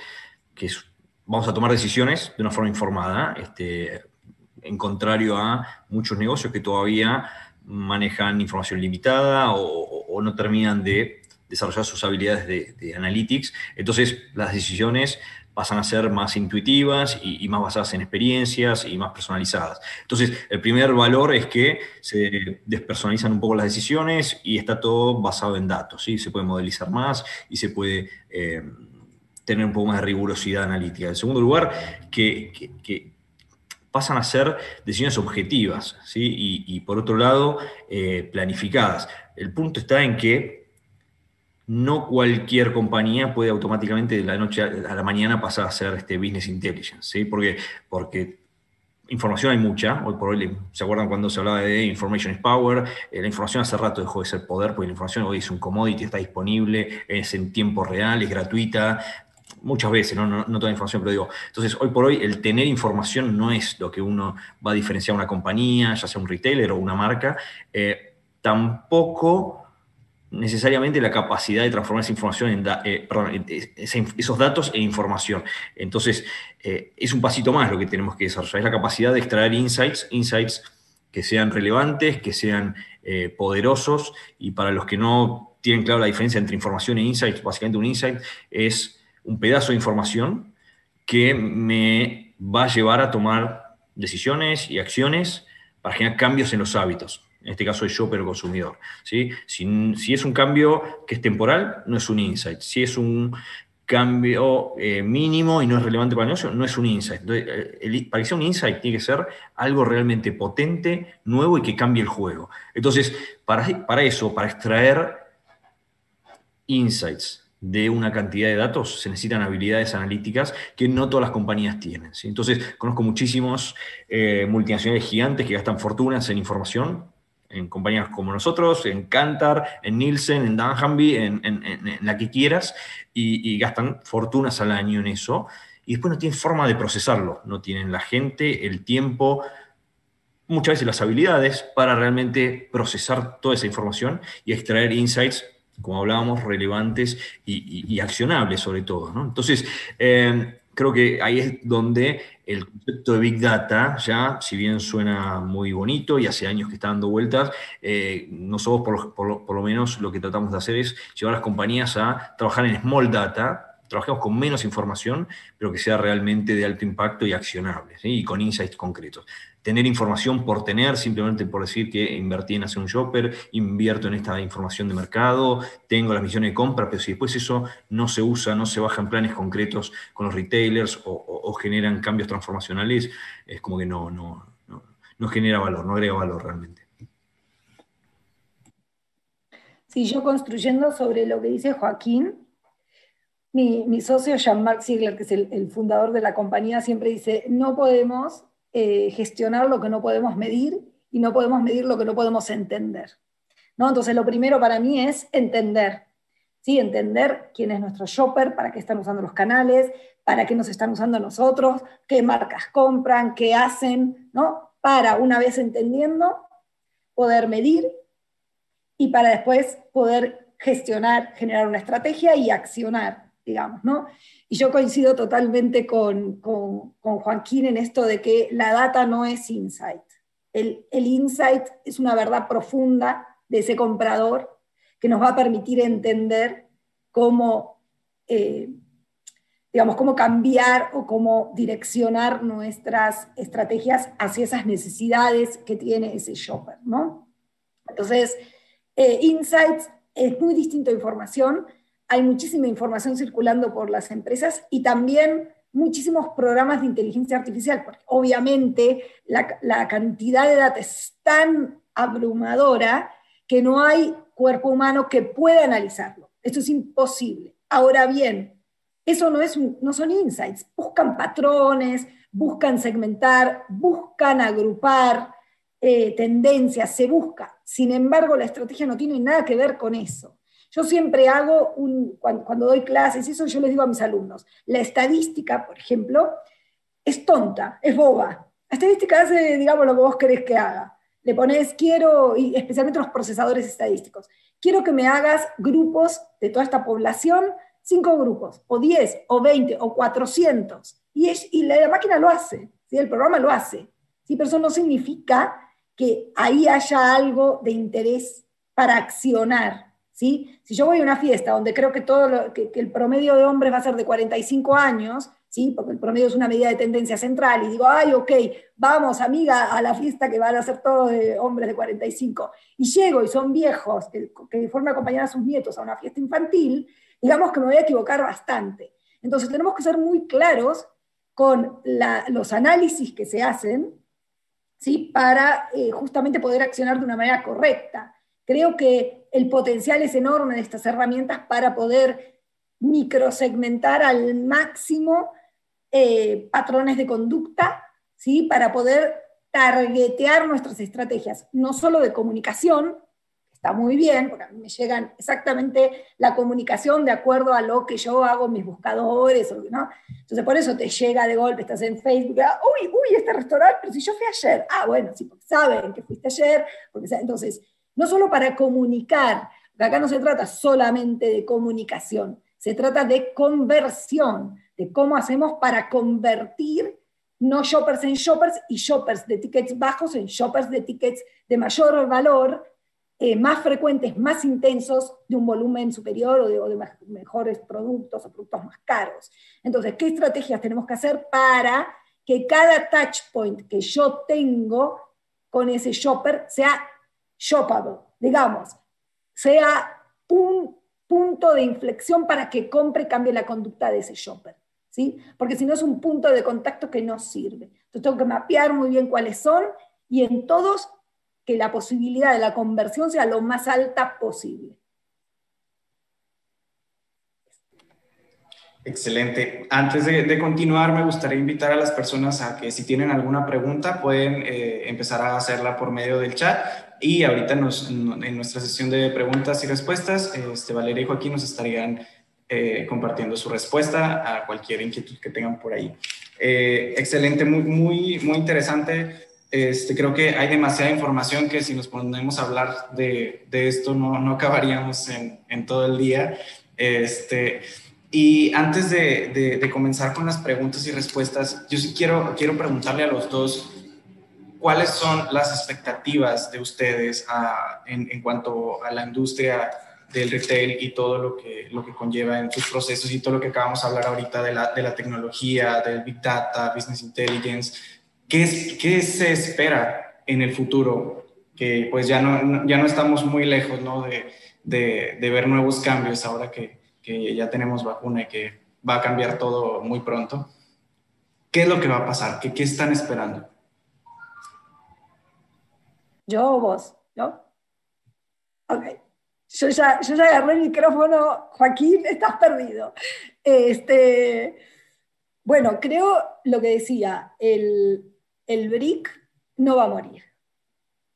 que vamos a tomar decisiones de una forma informada, este, en contrario a muchos negocios que todavía manejan información limitada o, no terminan de desarrollar sus habilidades de, de analytics. Entonces, las decisiones pasan a ser más intuitivas y, más basadas en experiencias y más personalizadas. Entonces, el primer valor es que se despersonalizan un poco las decisiones y está todo basado en datos, ¿sí? se puede modelizar más y se puede eh, tener un poco más de rigurosidad analítica. En segundo lugar, que, pasan a ser decisiones objetivas ¿sí? y, por otro lado, eh, planificadas. El punto está en que no cualquier compañía puede automáticamente de la noche a la mañana pasar a ser este business intelligence, ¿sí? Porque, porque información hay mucha, hoy por hoy, ¿se acuerdan cuando se hablaba de information is power? Eh, la información hace rato dejó de ser poder, porque la información hoy es un commodity, está disponible, es en tiempo real, es gratuita, muchas veces, ¿no? No, toda la información, pero digo, entonces hoy por hoy el tener información no es lo que uno va a diferenciar una compañía, ya sea un retailer o una marca, eh, tampoco necesariamente la capacidad de transformar esa información en eh, esos datos en información. Entonces, eh, es un pasito más lo que tenemos que desarrollar, es la capacidad de extraer insights, insights que sean relevantes, que sean eh, poderosos, y para los que no tienen claro la diferencia entre información e insights, básicamente un insight es un pedazo de información que me va a llevar a tomar decisiones y acciones para generar cambios en los hábitos en este caso es yo, pero consumidor. ¿sí? Si, es un cambio que es temporal, no es un insight. Si es un cambio eh, mínimo y no es relevante para el negocio, no es un insight. Eh, para que sea un insight tiene que ser algo realmente potente, nuevo y que cambie el juego. Entonces, para, para eso, para extraer insights de una cantidad de datos, se necesitan habilidades analíticas que no todas las compañías tienen. Entonces, conozco muchísimos eh, multinacionales gigantes que gastan fortunas en información en compañías como nosotros, en Kantar, en Nielsen, en Danhamby, en, en, la que quieras, y, gastan fortunas al año en eso, y después no tienen forma de procesarlo, no tienen la gente, el tiempo, muchas veces las habilidades para realmente procesar toda esa información y extraer insights, como hablábamos, relevantes y, accionables sobre todo. Entonces, eh, creo que ahí es donde el concepto de Big Data, ya, si bien suena muy bonito y hace años que está dando vueltas, eh, nosotros por, lo menos lo que tratamos de hacer es llevar a las compañías a trabajar en Small Data, trabajemos con menos información, pero que sea realmente de alto impacto y accionable, y con insights concretos tener información por tener, simplemente por decir que invertí en hacer un shopper, invierto en esta información de mercado, tengo las misiones de compra, pero si después eso no se usa, no se baja en planes concretos con los retailers o, generan cambios transformacionales, es como que no, no, no, genera valor, no agrega valor realmente. Sí, yo construyendo sobre lo que dice Joaquín, mi, socio Jean-Marc Ziegler, que es el fundador de la compañía, siempre dice, no podemos eh, gestionar lo que no podemos medir y no podemos medir lo que no podemos entender. ¿no? Entonces, lo primero para mí es entender. ¿sí? Entender quién es nuestro shopper, para qué están usando los canales, para qué nos están usando nosotros, qué marcas compran, qué hacen, ¿no? Para, una vez entendiendo, poder medir y para después poder gestionar, generar una estrategia y accionar, digamos, ¿no? Y yo coincido totalmente con, con, Joaquín en esto de que la data no es insight. El, el, insight es una verdad profunda de ese comprador que nos va a permitir entender cómo, eh, digamos, cómo cambiar o cómo direccionar nuestras estrategias hacia esas necesidades que tiene ese shopper, ¿no? Entonces, eh, insights es muy distinto a información, hay muchísima información circulando por las empresas y también muchísimos programas de inteligencia artificial, porque obviamente la, cantidad de datos es tan abrumadora que no hay cuerpo humano que pueda analizarlo. Esto es imposible. Ahora bien, eso no, es, no son insights, buscan patrones, buscan segmentar, buscan agrupar eh, tendencias, se busca. Sin embargo, la estrategia no tiene nada que ver con eso. Yo siempre hago, un, cuando, doy clases, eso yo les digo a mis alumnos, la estadística, por ejemplo, es tonta, es boba. La estadística hace, digamos, lo que vos querés que haga. Le pones, quiero, y especialmente los procesadores estadísticos, quiero que me hagas grupos de toda esta población, cinco grupos, o diez, o veinte, o cuatrocientos. Y, y la, máquina lo hace, ¿sí? el programa lo hace. ¿sí? Pero eso no significa que ahí haya algo de interés para accionar. Si yo voy a una fiesta donde creo que, todo que, el promedio de hombres va a ser de 45 años, ¿sí? porque el promedio es una medida de tendencia central, y digo, ay, ok, vamos, amiga, a la fiesta que van a ser todos de hombres de 45, y llego y son viejos que, que fueron a acompañar a sus nietos a una fiesta infantil, digamos que me voy a equivocar bastante. Entonces tenemos que ser muy claros con los análisis que se hacen, ¿sí? para eh, justamente poder accionar de una manera correcta. Creo que el potencial es enorme de estas herramientas para poder microsegmentar al máximo eh, patrones de conducta, ¿sí? para poder targetear nuestras estrategias, no solo de comunicación, está muy bien, porque a mí me llegan exactamente la comunicación de acuerdo a lo que yo hago mis buscadores, ¿no? Entonces por eso te llega de golpe, estás en Facebook, ah, uy, uy, este restaurante, pero si yo fui ayer, ah, bueno, sí, porque saben que fuiste ayer, porque, entonces, no solo para comunicar, acá no se trata solamente de comunicación, se trata de conversión, de cómo hacemos para convertir no shoppers en shoppers y shoppers de tickets bajos en shoppers de tickets de mayor valor, eh, más frecuentes, más intensos, de un volumen superior o de, mejores productos o productos más caros. Entonces, ¿qué estrategias tenemos que hacer para que cada touch point que yo tengo con ese shopper sea shoppable, digamos, sea un punto de inflexión para que compre y cambie la conducta de ese shopper. ¿sí? Porque si no es un punto de contacto que no sirve. Entonces tengo que mapear muy bien cuáles son y en todos que la posibilidad de la conversión sea lo más alta posible. Excelente. Antes de, continuar, me gustaría invitar a las personas a que si tienen alguna pregunta pueden eh, empezar a hacerla por medio del chat y ahorita en nuestra sesión de preguntas y respuestas, este, Valeria y Joaquín nos estarían eh, compartiendo su respuesta a cualquier inquietud que tengan por ahí. Eh, excelente, muy, muy, muy interesante. Este, creo que hay demasiada información que si nos ponemos a hablar de, de esto no, no acabaríamos en, en, todo el día. Este, y antes de, de, de, comenzar con las preguntas y respuestas, yo sí quiero, quiero preguntarle a los dos ¿cuáles son las expectativas de ustedes ah, en, cuanto a la industria del retail y todo lo que, lo que conlleva en sus procesos y todo lo que acabamos de hablar ahorita de la, de la tecnología, del Big Data, Business Intelligence? ¿Qué, ¿Qué, se espera en el futuro? Que pues ya no, ya no estamos muy lejos ¿no? de, de, de ver nuevos cambios ahora que, que ya tenemos vacuna y que va a cambiar todo muy pronto. ¿Qué es lo que va a pasar? ¿Qué, qué están esperando? ¿Yo o vos? ¿No? Ok. Yo ya, yo ya agarré el micrófono. Joaquín, estás perdido. Este, bueno, creo lo que decía, el, el brick no va a morir.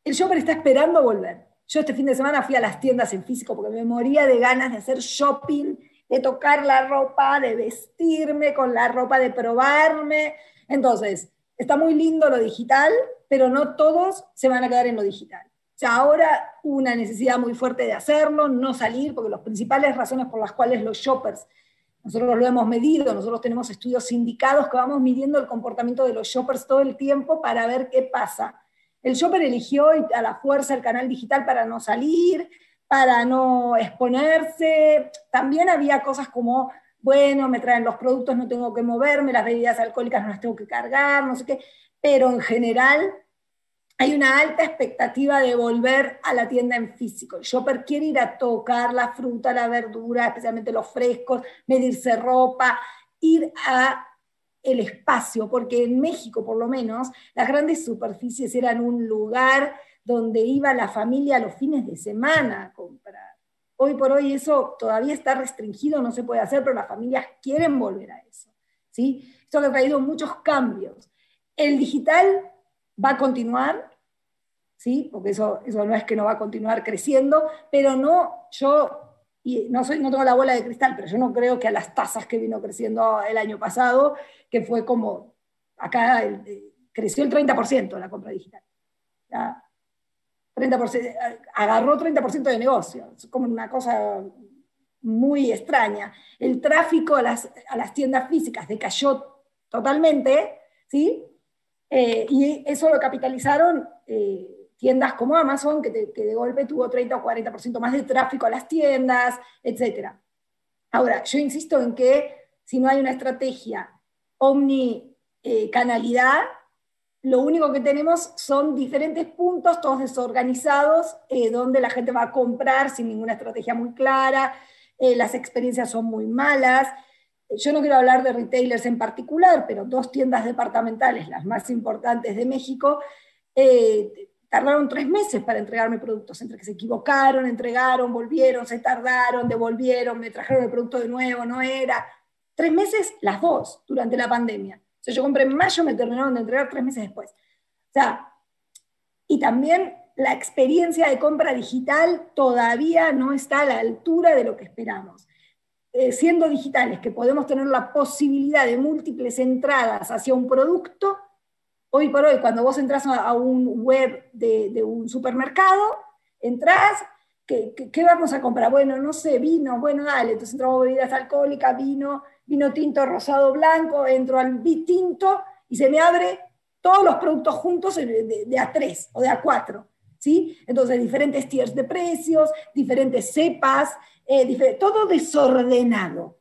El shopper está esperando volver. Yo este fin de semana fui a las tiendas en físico porque me moría de ganas de hacer shopping, de tocar la ropa, de vestirme con la ropa, de probarme. Entonces, está muy lindo lo digital, pero no todos se van a quedar en lo digital. O sea, ahora una necesidad muy fuerte de hacerlo, no salir, porque las principales razones por las cuales los shoppers, nosotros lo hemos medido, nosotros tenemos estudios sindicados que vamos midiendo el comportamiento de los shoppers todo el tiempo para ver qué pasa. El shopper eligió a la fuerza el canal digital para no salir, para no exponerse. También había cosas como, bueno, me traen los productos, no tengo que moverme, las bebidas alcohólicas no las tengo que cargar, no sé qué pero en general hay una alta expectativa de volver a la tienda en físico. El shopper quiere ir a tocar la fruta, la verdura, especialmente los frescos, medirse ropa, ir a el espacio, porque en México por lo menos las grandes superficies eran un lugar donde iba la familia los fines de semana a comprar. Hoy por hoy eso todavía está restringido, no se puede hacer, pero las familias quieren volver a eso. ¿sí? Esto ha traído muchos cambios. El digital va a continuar, ¿sí? porque eso, eso no es que no va a continuar creciendo, pero no, yo y no, soy, no tengo la bola de cristal, pero yo no creo que a las tasas que vino creciendo el año pasado, que fue como, acá creció el 30% la compra digital. 30%, agarró 30% de negocio, es como una cosa muy extraña. El tráfico a las, a las tiendas físicas decayó totalmente, ¿sí? Eh, y eso lo capitalizaron eh, tiendas como Amazon, que, de golpe tuvo 30 o 40% más de tráfico a las tiendas, etc. Ahora, yo insisto en que si no hay una estrategia omnicanalidad, lo único que tenemos son diferentes puntos, todos desorganizados, eh, donde la gente va a comprar sin ninguna estrategia muy clara, eh, las experiencias son muy malas. Yo no quiero hablar de retailers en particular, pero dos tiendas departamentales, las más importantes de México, eh, tardaron tres meses para entregarme productos, entre que se equivocaron, entregaron, volvieron, se tardaron, devolvieron, me trajeron el producto de nuevo, no era. Tres meses las dos durante la pandemia yo compré en mayo, me terminaron de entregar tres meses después. O sea, y también la experiencia de compra digital todavía no está a la altura de lo que esperamos. Eh, siendo digitales, que podemos tener la posibilidad de múltiples entradas hacia un producto, hoy por hoy, cuando vos entras a, un web de, un supermercado, entras, ¿qué, ¿qué, vamos a comprar? Bueno, no sé, vino, bueno, dale, entonces entramos bebidas alcohólicas, vino, vino tinto, rosado, blanco, entro al tinto y se me abre todos los productos juntos de, A3 o de A4. Entonces, diferentes tiers de precios, diferentes cepas, eh, todo desordenado.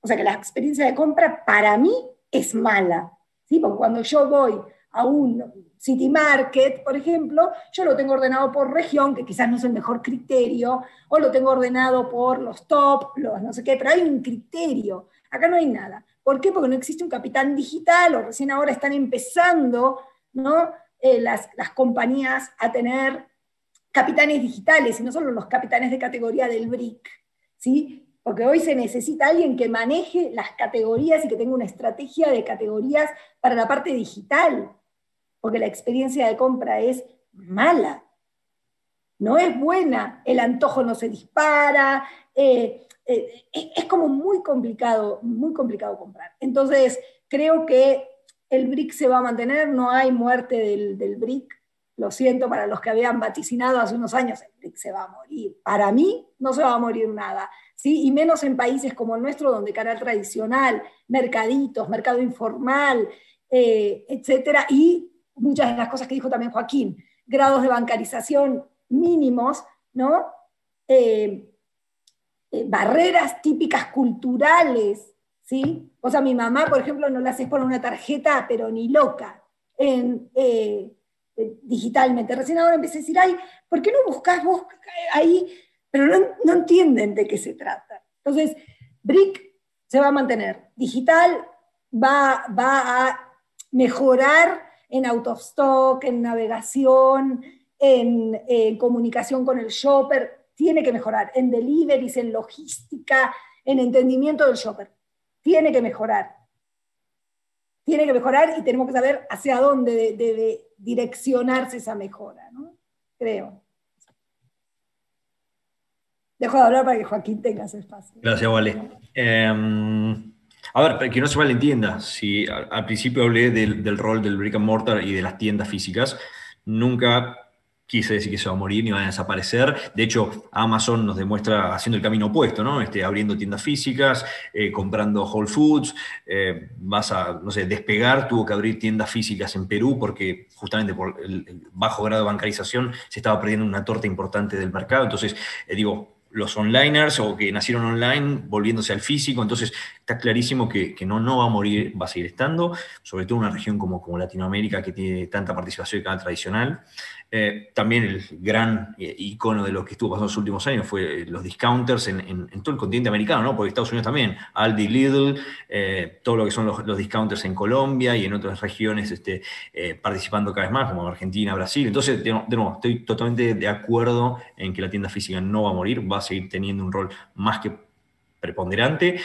O sea que la experiencia de compra para mí es mala. Porque cuando yo voy a un City Market, por ejemplo, yo lo tengo ordenado por región, que quizás no es el mejor criterio, o lo tengo ordenado por los top, los no sé qué, pero hay un criterio. Acá no hay nada. ¿Por qué? Porque no existe un capitán digital o recién ahora están empezando ¿no? Eh, las, compañías a tener capitanes digitales y no solo los capitanes de categoría del BRIC. ¿sí? Porque hoy se necesita alguien que maneje las categorías y que tenga una estrategia de categorías para la parte digital, porque la experiencia de compra es mala. No es buena, el antojo no se dispara, eh, eh, es como muy complicado, muy complicado comprar. Entonces, creo que el BRIC se va a mantener, no hay muerte del, del BRIC. Lo siento para los que habían vaticinado hace unos años, el BRIC se va a morir. Para mí no se va a morir nada. ¿sí? Y menos en países como el nuestro, donde canal tradicional, mercaditos, mercado informal, eh, etcétera, y muchas de las cosas que dijo también Joaquín, grados de bancarización mínimos, ¿no? Eh, eh, barreras típicas culturales, ¿sí? O sea, mi mamá, por ejemplo, no la haces por una tarjeta, pero ni loca, eh, digitalmente. Recién ahora empecé a decir, ay, ¿por qué no buscas vos ahí? Pero no, no entienden de qué se trata. Entonces, BRIC se va a mantener. Digital va, va a mejorar en out of stock, en navegación, en comunicación con el shopper, tiene que mejorar en deliveries, en logística, en entendimiento del shopper. Tiene que mejorar. Tiene que mejorar y tenemos que saber hacia dónde debe direccionarse esa mejora, ¿no? Creo. Dejo de hablar para que Joaquín tenga ese espacio. Gracias, Vale. Em, a ver, para que no se malentienda, si al, principio hablé del, del, rol del brick and mortar y de las tiendas físicas, nunca quise decir que se va a morir ni va a desaparecer. De hecho, Amazon nos demuestra haciendo el camino opuesto, ¿no? Este, abriendo tiendas físicas, eh, comprando Whole Foods, eh, vas a, no sé, despegar, tuvo que abrir tiendas físicas en Perú porque justamente por el, bajo grado de bancarización se estaba perdiendo una torta importante del mercado. Entonces, eh, digo, los onliners o que nacieron online volviéndose al físico, entonces está clarísimo que, no, no va a morir, va a seguir estando, sobre todo en una región como, como Latinoamérica que tiene tanta participación de canal tradicional. Eh, también el gran eh, icono de lo que estuvo pasando en los últimos años fue los discounters en, todo el continente americano, ¿no? porque Estados Unidos también, Aldi, Lidl, eh, todo lo que son los, discounters en Colombia y en otras regiones este, participando cada vez más, como Argentina, Brasil. Entonces, de, nuevo, estoy totalmente de acuerdo en que la tienda física no va a morir, va a seguir teniendo un rol más que preponderante.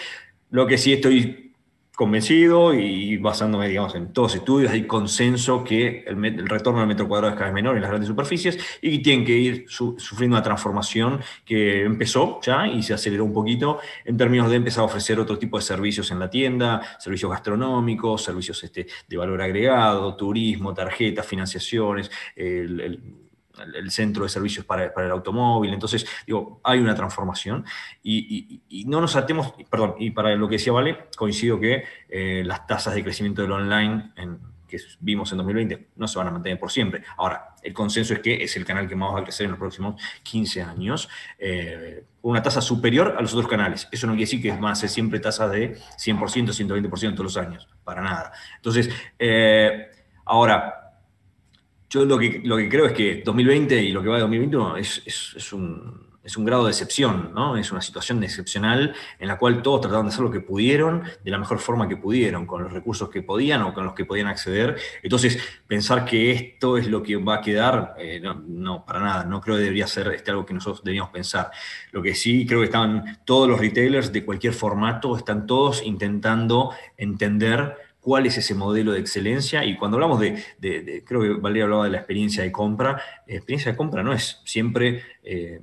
Lo que sí estoy convencido y basándome, digamos, en todos los estudios, hay consenso que el, retorno al metro cuadrado es cada vez menor en las grandes superficies y tienen que ir sufriendo una transformación que empezó ya y se aceleró un poquito en términos de empezar a ofrecer otro tipo de servicios en la tienda, servicios gastronómicos, servicios este, de valor agregado, turismo, tarjetas, financiaciones, el el centro de servicios para, el automóvil. Entonces, digo, hay una transformación y, no nos atemos, perdón, y para lo que decía Vale, coincido que eh, las tasas de crecimiento del online, que vimos en 2020 no se van a mantener por siempre. Ahora, el consenso es que es el canal que más va a crecer en los próximos 15 años, eh, una tasa superior a los otros canales. Eso no quiere decir que van a ser siempre tasas de 100%, 120% todos los años, para nada. Entonces, eh, ahora, yo lo que, lo que creo es que 2020 y lo que va de 2021 es, es un es un grado de excepción, ¿no? Es una situación excepcional en la cual todos trataron de hacer lo que pudieron, de la mejor forma que pudieron, con los recursos que podían o con los que podían acceder. Entonces, pensar que esto es lo que va a quedar, eh, no, para nada, no creo que debería ser este, algo que nosotros deberíamos pensar. Lo que sí creo que están todos los retailers de cualquier formato, están todos intentando entender cuál es ese modelo de excelencia. Y cuando hablamos de, creo que Valeria hablaba de la experiencia de compra, experiencia de compra no es siempre... Eh,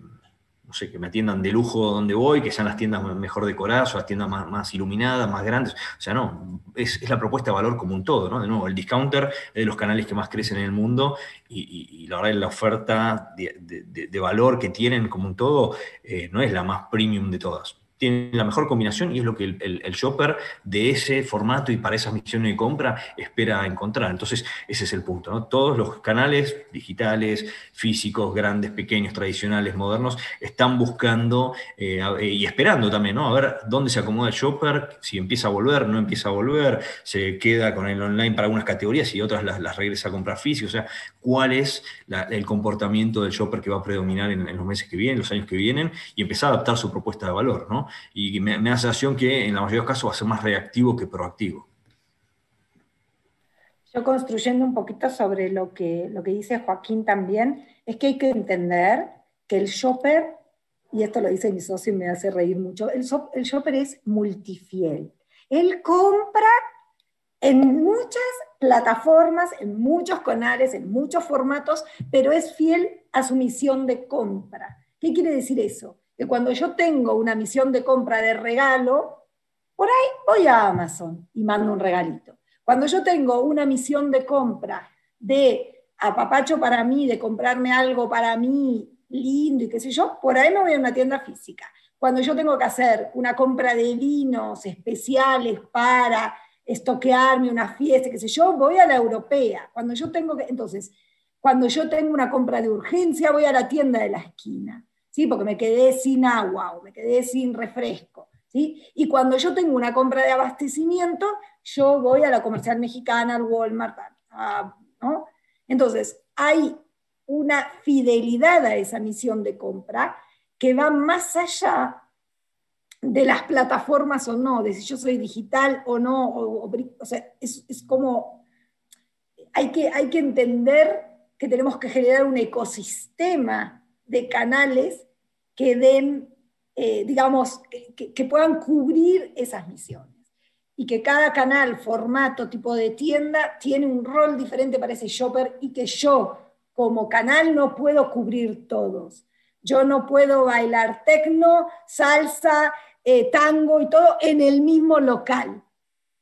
no sé, que me atiendan de lujo donde voy, que sean las tiendas mejor decoradas o las tiendas más, iluminadas, más grandes. O sea, no, es, la propuesta de valor como un todo, ¿no? De nuevo, el discounter es de los canales que más crecen en el mundo y, la verdad es la oferta de, valor que tienen como un todo eh, no es la más premium de todas tiene la mejor combinación y es lo que el, shopper de ese formato y para esas misiones de compra espera encontrar. Entonces, ese es el punto. ¿no? Todos los canales digitales, físicos, grandes, pequeños, tradicionales, modernos, están buscando eh, y esperando también, ¿no? A ver dónde se acomoda el shopper, si empieza a volver, no empieza a volver, se queda con el online para algunas categorías y otras las, regresa a comprar físico. O sea, cuál es el comportamiento del shopper que va a predominar en, los meses que vienen, los años que vienen, y empezar a adaptar su propuesta de valor, ¿no? y me, da la sensación que en la mayoría de los casos va a ser más reactivo que proactivo. Yo construyendo un poquito sobre lo que, lo que dice Joaquín también, es que hay que entender que el shopper, y esto lo dice mi socio y me hace reír mucho, el, el shopper es multifiel. Él compra en muchas plataformas, en muchos canales, en muchos formatos, pero es fiel a su misión de compra. ¿Qué quiere decir eso? que cuando yo tengo una misión de compra de regalo, por ahí voy a Amazon y mando un regalito. Cuando yo tengo una misión de compra de apapacho para mí, de comprarme algo para mí lindo y qué sé yo, por ahí me voy a una tienda física. Cuando yo tengo que hacer una compra de vinos especiales para estoquearme una fiesta, qué sé yo, voy a la europea. Cuando yo tengo que, entonces, cuando yo tengo una compra de urgencia, voy a la tienda de la esquina. ¿sí? porque me quedé sin agua o me quedé sin refresco. ¿sí? Y cuando yo tengo una compra de abastecimiento, yo voy a la comercial mexicana, al Walmart. ¿no? Entonces, hay una fidelidad a esa misión de compra que va más allá de las plataformas o no, de si yo soy digital o no, o, sea, es, es, como, hay que, hay que entender que tenemos que generar un ecosistema de canales que den, eh, digamos, que, puedan cubrir esas misiones. Y que cada canal, formato, tipo de tienda, tiene un rol diferente para ese shopper y que yo, como canal, no puedo cubrir todos. Yo no puedo bailar tecno, salsa, eh, tango y todo en el mismo local.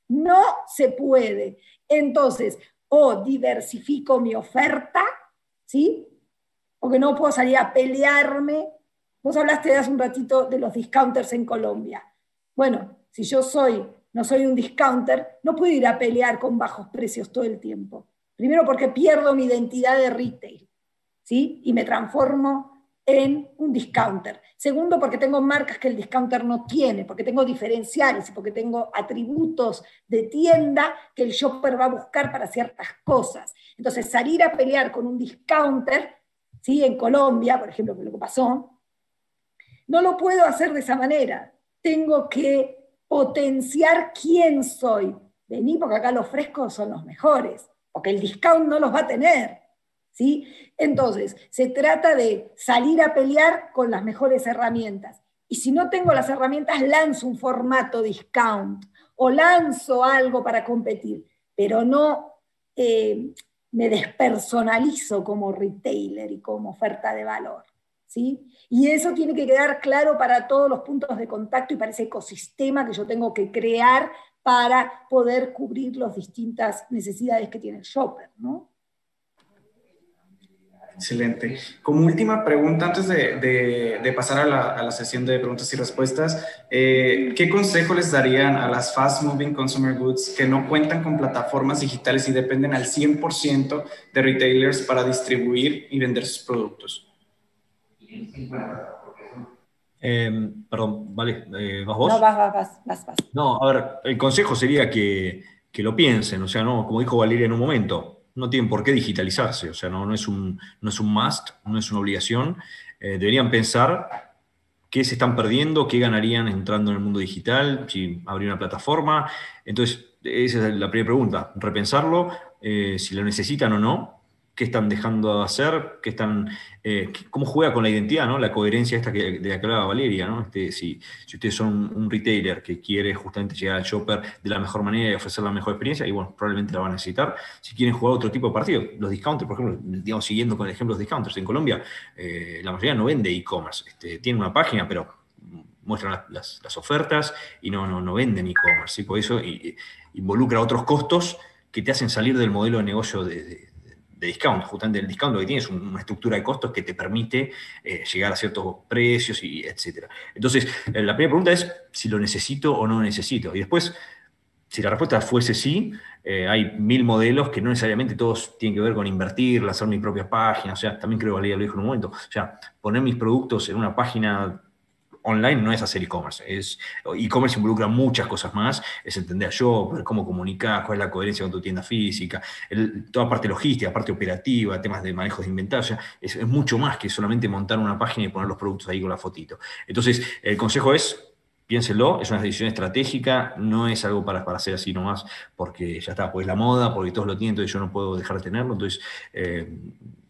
No se puede. Entonces, o diversifico mi oferta, ¿sí? porque no puedo salir a pelearme. Vos hablaste hace un ratito de los discounters en Colombia. Bueno, si yo soy, no soy un discounter, no puedo ir a pelear con bajos precios todo el tiempo. Primero porque pierdo mi identidad de retail, ¿sí? Y me transformo en un discounter. Segundo, porque tengo marcas que el discounter no tiene, porque tengo diferenciales y porque tengo atributos de tienda que el shopper va a buscar para ciertas cosas. Entonces, salir a pelear con un discounter ¿sí? en Colombia, por ejemplo, lo que pasó, no lo puedo hacer de esa manera. Tengo que potenciar quién soy. Vení porque acá los frescos son los mejores, porque el discount no los va a tener. ¿Sí? Entonces, se trata de salir a pelear con las mejores herramientas. Y si no tengo las herramientas, lanzo un formato discount o lanzo algo para competir, pero no eh, me despersonalizo como retailer y como oferta de valor. ¿sí? Y eso tiene que quedar claro para todos los puntos de contacto y para ese ecosistema que yo tengo que crear para poder cubrir las distintas necesidades que tiene el shopper. ¿no? Excelente. Como última pregunta, antes de, pasar a la, sesión de preguntas y respuestas, eh, ¿qué consejo les darían a las fast moving consumer goods que no cuentan con plataformas digitales y dependen al 100% de retailers para distribuir y vender sus productos? Em, perdón, vale, eh, ¿vas vos? No, vas, vas, vas, vas. No, a ver, el consejo sería que, que lo piensen, o sea, no, como dijo Valeria en un momento, no tienen por qué digitalizarse, o sea, no, no, es, un, no es un must, no es una obligación. Eh, deberían pensar qué se están perdiendo, qué ganarían entrando en el mundo digital, si abrir una plataforma. Entonces, esa es la primera pregunta, repensarlo, eh, si lo necesitan o no, qué están dejando de hacer, qué están, eh, cómo juega con la identidad, ¿no? la coherencia esta que, de la que hablaba Valeria. ¿no? Este, si, ustedes son un, retailer que quiere justamente llegar al shopper de la mejor manera y ofrecer la mejor experiencia, y bueno, probablemente la van a necesitar. Si quieren jugar otro tipo de partido, los discounters, por ejemplo, digamos, siguiendo con el ejemplo de los discounters, en Colombia eh, la mayoría no vende e-commerce, este, tiene una página, pero muestran las, ofertas y no, no, no venden e-commerce. Por eso involucra otros costos que te hacen salir del modelo de negocio de discount. Justamente el discount que tiene es una estructura de costos que te permite eh, llegar a ciertos precios y etcétera. Entonces, eh, la primera pregunta es si lo necesito o no necesito. Y después, si la respuesta fuese sí, eh, hay mil modelos que no necesariamente todos tienen que ver con invertir, lanzar mi propia página. O sea, también creo que Valeria lo dijo en un momento. O sea, poner mis productos en una página online no es hacer e-commerce. E-commerce involucra muchas cosas más. Es entender yo, cómo comunicar, cuál es la coherencia con tu tienda física, toda parte logística, parte operativa, temas de manejo de inventario. es, es, mucho más que solamente montar una página y poner los productos ahí con la fotito. Entonces, el consejo es. Piénsenlo, es una decisión estratégica, no es algo para, para hacer así nomás porque ya está, pues la moda, porque todos lo tienen, entonces yo no puedo dejar de tenerlo. Entonces, eh,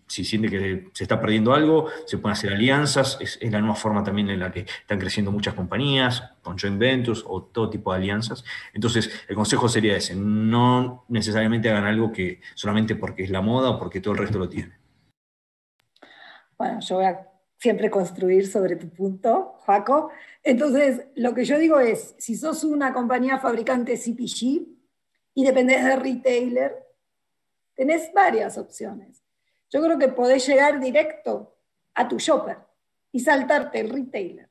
si siente que se está perdiendo algo, se pueden hacer alianzas, es, la nueva forma también en la que están creciendo muchas compañías, con joint ventures o todo tipo de alianzas. Entonces, el consejo sería ese, no necesariamente hagan algo que solamente porque es la moda o porque todo el resto lo tiene. Bueno, yo voy a siempre construir sobre tu punto, Jaco. Entonces, lo que yo digo es, si sos una compañía fabricante CPG y dependés de retailer, tenés varias opciones yo creo que podés llegar directo a tu shopper y saltarte el retailer.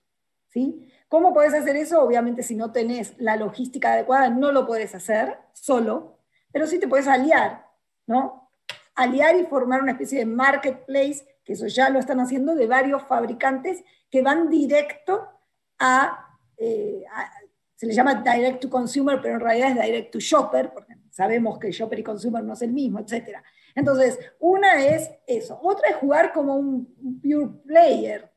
¿sí? ¿Cómo podés hacer eso? Obviamente si no tenés la logística adecuada no lo puedes hacer solo, pero sí te puedes aliar, ¿no? Aliar y formar una especie de marketplace, que eso ya lo están haciendo, de varios fabricantes que van directo a, eh, a se le llama direct to consumer, pero en realidad es direct to shopper, porque sabemos que shopper y consumer no es el mismo, etc. Entonces, una es eso. Otra es jugar como un pure player.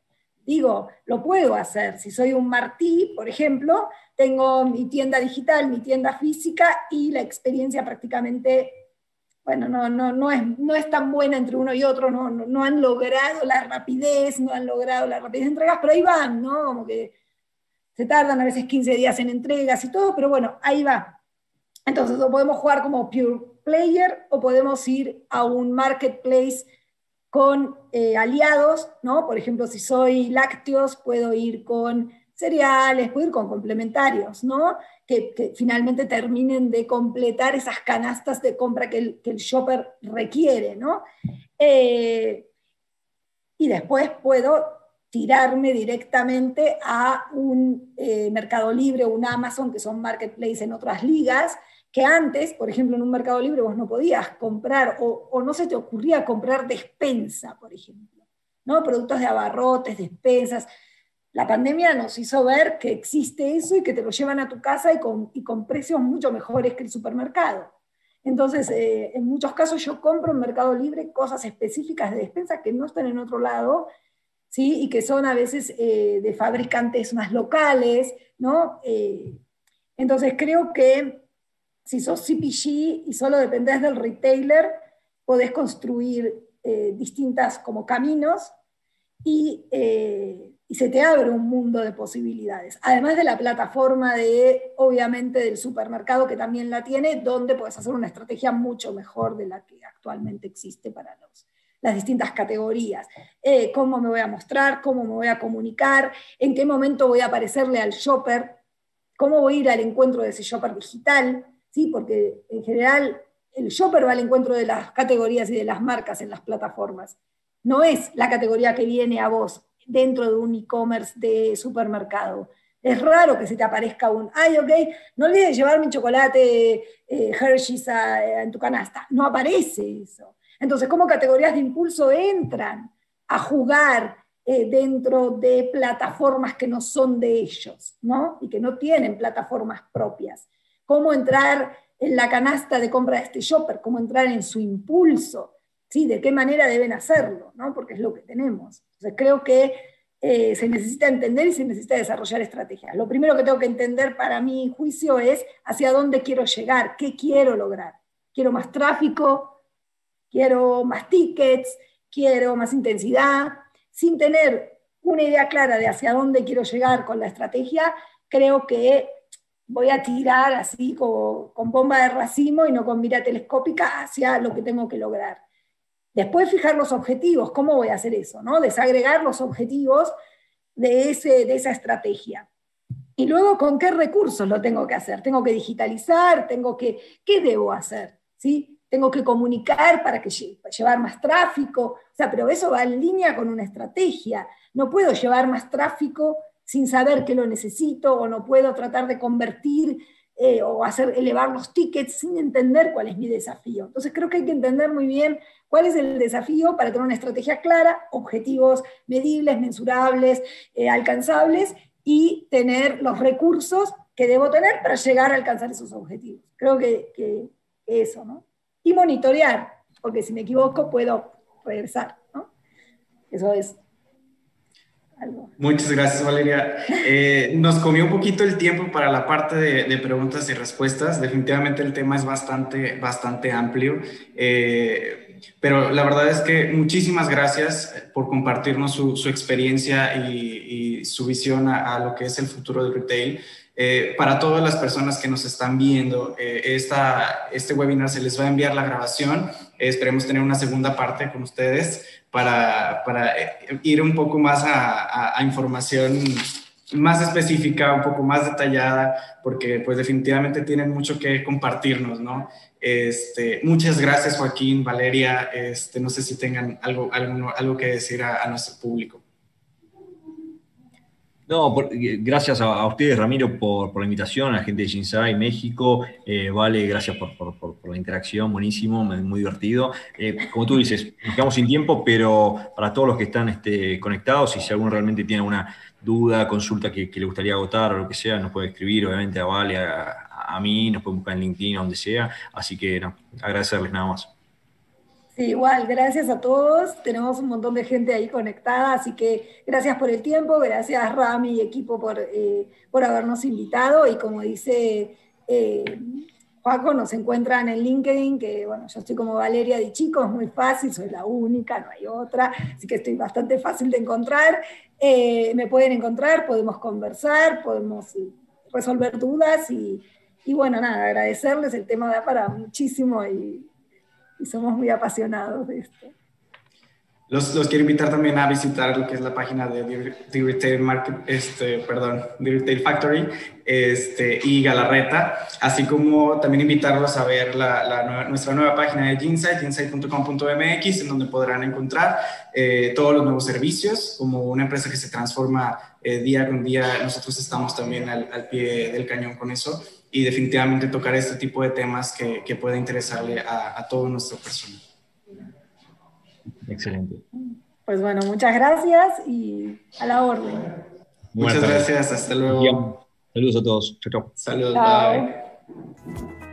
Digo, lo puedo hacer. Si soy un Martí, por ejemplo, tengo mi tienda digital, mi tienda física y la experiencia prácticamente, bueno, no, no, no, es, no es tan buena entre uno y otro, no, no, han logrado la rapidez, no han logrado la rapidez de entregas, pero ahí van, ¿no? Como que se tardan a veces 15 días en entregas y todo, pero bueno, ahí va. Entonces, lo podemos jugar como pure player o podemos ir a un marketplace con eh, aliados, ¿no? Por ejemplo, si soy lácteos, puedo ir con cereales, puedo ir con complementarios, ¿no? Que, finalmente terminen de completar esas canastas de compra que el, shopper requiere, ¿no? Eh, y después puedo tirarme directamente a un eh, Mercado Libre o un Amazon, que son marketplaces en otras ligas, que antes, por ejemplo, en un mercado libre vos no podías comprar o, no se te ocurría comprar despensa, por ejemplo, ¿no? Productos de abarrotes, despensas. La pandemia nos hizo ver que existe eso y que te lo llevan a tu casa y con, y con precios mucho mejores que el supermercado. Entonces, eh, en muchos casos yo compro en Mercado Libre cosas específicas de despensa que no están en otro lado, ¿sí? Y que son a veces eh, de fabricantes más locales, ¿no? Eh, entonces creo que si sos CPG y solo dependés del retailer, podés construir eh, distintas como caminos eh, y, se te abre un mundo de posibilidades. Además de la plataforma de, obviamente, del supermercado que también la tiene, donde puedes hacer una estrategia mucho mejor de la que actualmente existe para los, las distintas categorías. Eh, cómo me voy a mostrar, cómo me voy a comunicar, en qué momento voy a aparecerle al shopper, cómo voy a ir al encuentro de ese shopper digital, ¿sí? porque en general el shopper va al encuentro de las categorías y de las marcas en las plataformas. no es la categoría que viene a vos dentro de un e-commerce de supermercado. Es raro que se te aparezca un, ay, ok, no olvides llevar mi chocolate eh, Hershey's en tu canasta. No aparece eso. Entonces, ¿cómo categorías de impulso entran a jugar eh, dentro de plataformas que no son de ellos, ¿no? Y que no tienen plataformas propias? ¿Cómo entrar en la canasta de compra de este shopper? ¿Cómo entrar en su impulso? ¿Sí? ¿De qué manera deben hacerlo? ¿no? Porque es lo que tenemos. Entonces, creo que eh, se necesita entender y se necesita desarrollar estrategias. Lo primero que tengo que entender para mi juicio es hacia dónde quiero llegar, qué quiero lograr. Quiero más tráfico, quiero más tickets, quiero más intensidad. Sin tener una idea clara de hacia dónde quiero llegar con la estrategia, creo que voy a tirar así con, bomba de racimo y no con mira telescópica hacia lo que tengo que lograr. Después fijar los objetivos, ¿cómo voy a hacer eso? ¿no? Desagregar los objetivos de, ese, de esa estrategia. Y luego, ¿con qué recursos lo tengo que hacer? Tengo que digitalizar, tengo que, ¿qué debo hacer? ¿Sí? Tengo que comunicar para, que, llevar más tráfico, o sea, pero eso va en línea con una estrategia. No puedo llevar más tráfico sin saber que lo necesito o no puedo tratar de convertir eh, o hacer elevar los tickets sin entender cuál es mi desafío. Entonces creo que hay que entender muy bien cuál es el desafío para tener una estrategia clara, objetivos medibles, mensurables, eh, alcanzables y tener los recursos que debo tener para llegar a alcanzar esos objetivos. Creo que, que eso, ¿no? Y monitorear, porque si me equivoco puedo regresar, ¿no? Eso es Muchas gracias, Valeria. Eh, nos comió un poquito el tiempo para la parte de, preguntas y respuestas. Definitivamente el tema es bastante, bastante amplio. Eh, pero la verdad es que muchísimas gracias por compartirnos su, experiencia y, su visión a, lo que es el futuro del retail. Eh, para todas las personas que nos están viendo, esta, este webinar se les va a enviar la grabación. esperemos tener una segunda parte con ustedes para, para eh, ir un poco más a, información más específica, un poco más detallada, porque pues definitivamente tienen mucho que compartirnos, ¿no? Este, muchas gracias Joaquín, Valeria, este, no sé si tengan algo, algo, algo que decir a nuestro público. No, eh, gracias a, ustedes, Ramiro, por, la invitación, a la gente de Shinsai México. Eh, vale, gracias por, la interacción, buenísimo, muy divertido. Eh, como tú dices, nos quedamos sin tiempo, pero para todos los que están este, conectados, y si alguno realmente tiene alguna duda, consulta que, le gustaría agotar o lo que sea, nos puede escribir, obviamente, a Vale, a, mí, nos puede buscar en LinkedIn, donde sea. Así que, no, agradecerles nada más igual, gracias a todos. Tenemos un montón de gente ahí conectada, así que gracias por el tiempo, gracias Rami y equipo por, eh, por habernos invitado. Y como dice eh, nos encuentran en LinkedIn, que bueno, yo estoy como Valeria de Chico, es muy fácil, soy la única, no hay otra, así que estoy bastante fácil de encontrar. Eh, me pueden encontrar, podemos conversar, podemos resolver dudas y, y bueno, nada, agradecerles, el tema da para muchísimo y y somos muy apasionados de esto. Los, los, quiero invitar también a visitar lo que es la página de The Retail Market, este, perdón, The Retail Factory este, y Galarreta, así como también invitarlos a ver la, nuestra nueva página de Ginsite, ginsite.com.mx, en donde podrán encontrar eh, todos los nuevos servicios, como una empresa que se transforma eh, día con día, nosotros estamos también al, al pie del cañón con eso y definitivamente tocar este tipo de temas que, que puede interesarle a, a todo nuestro personal. Excelente. Pues bueno, muchas gracias y a la orden. Muchas gracias, hasta luego. Saludos a todos. Chao. Saludos. Bye.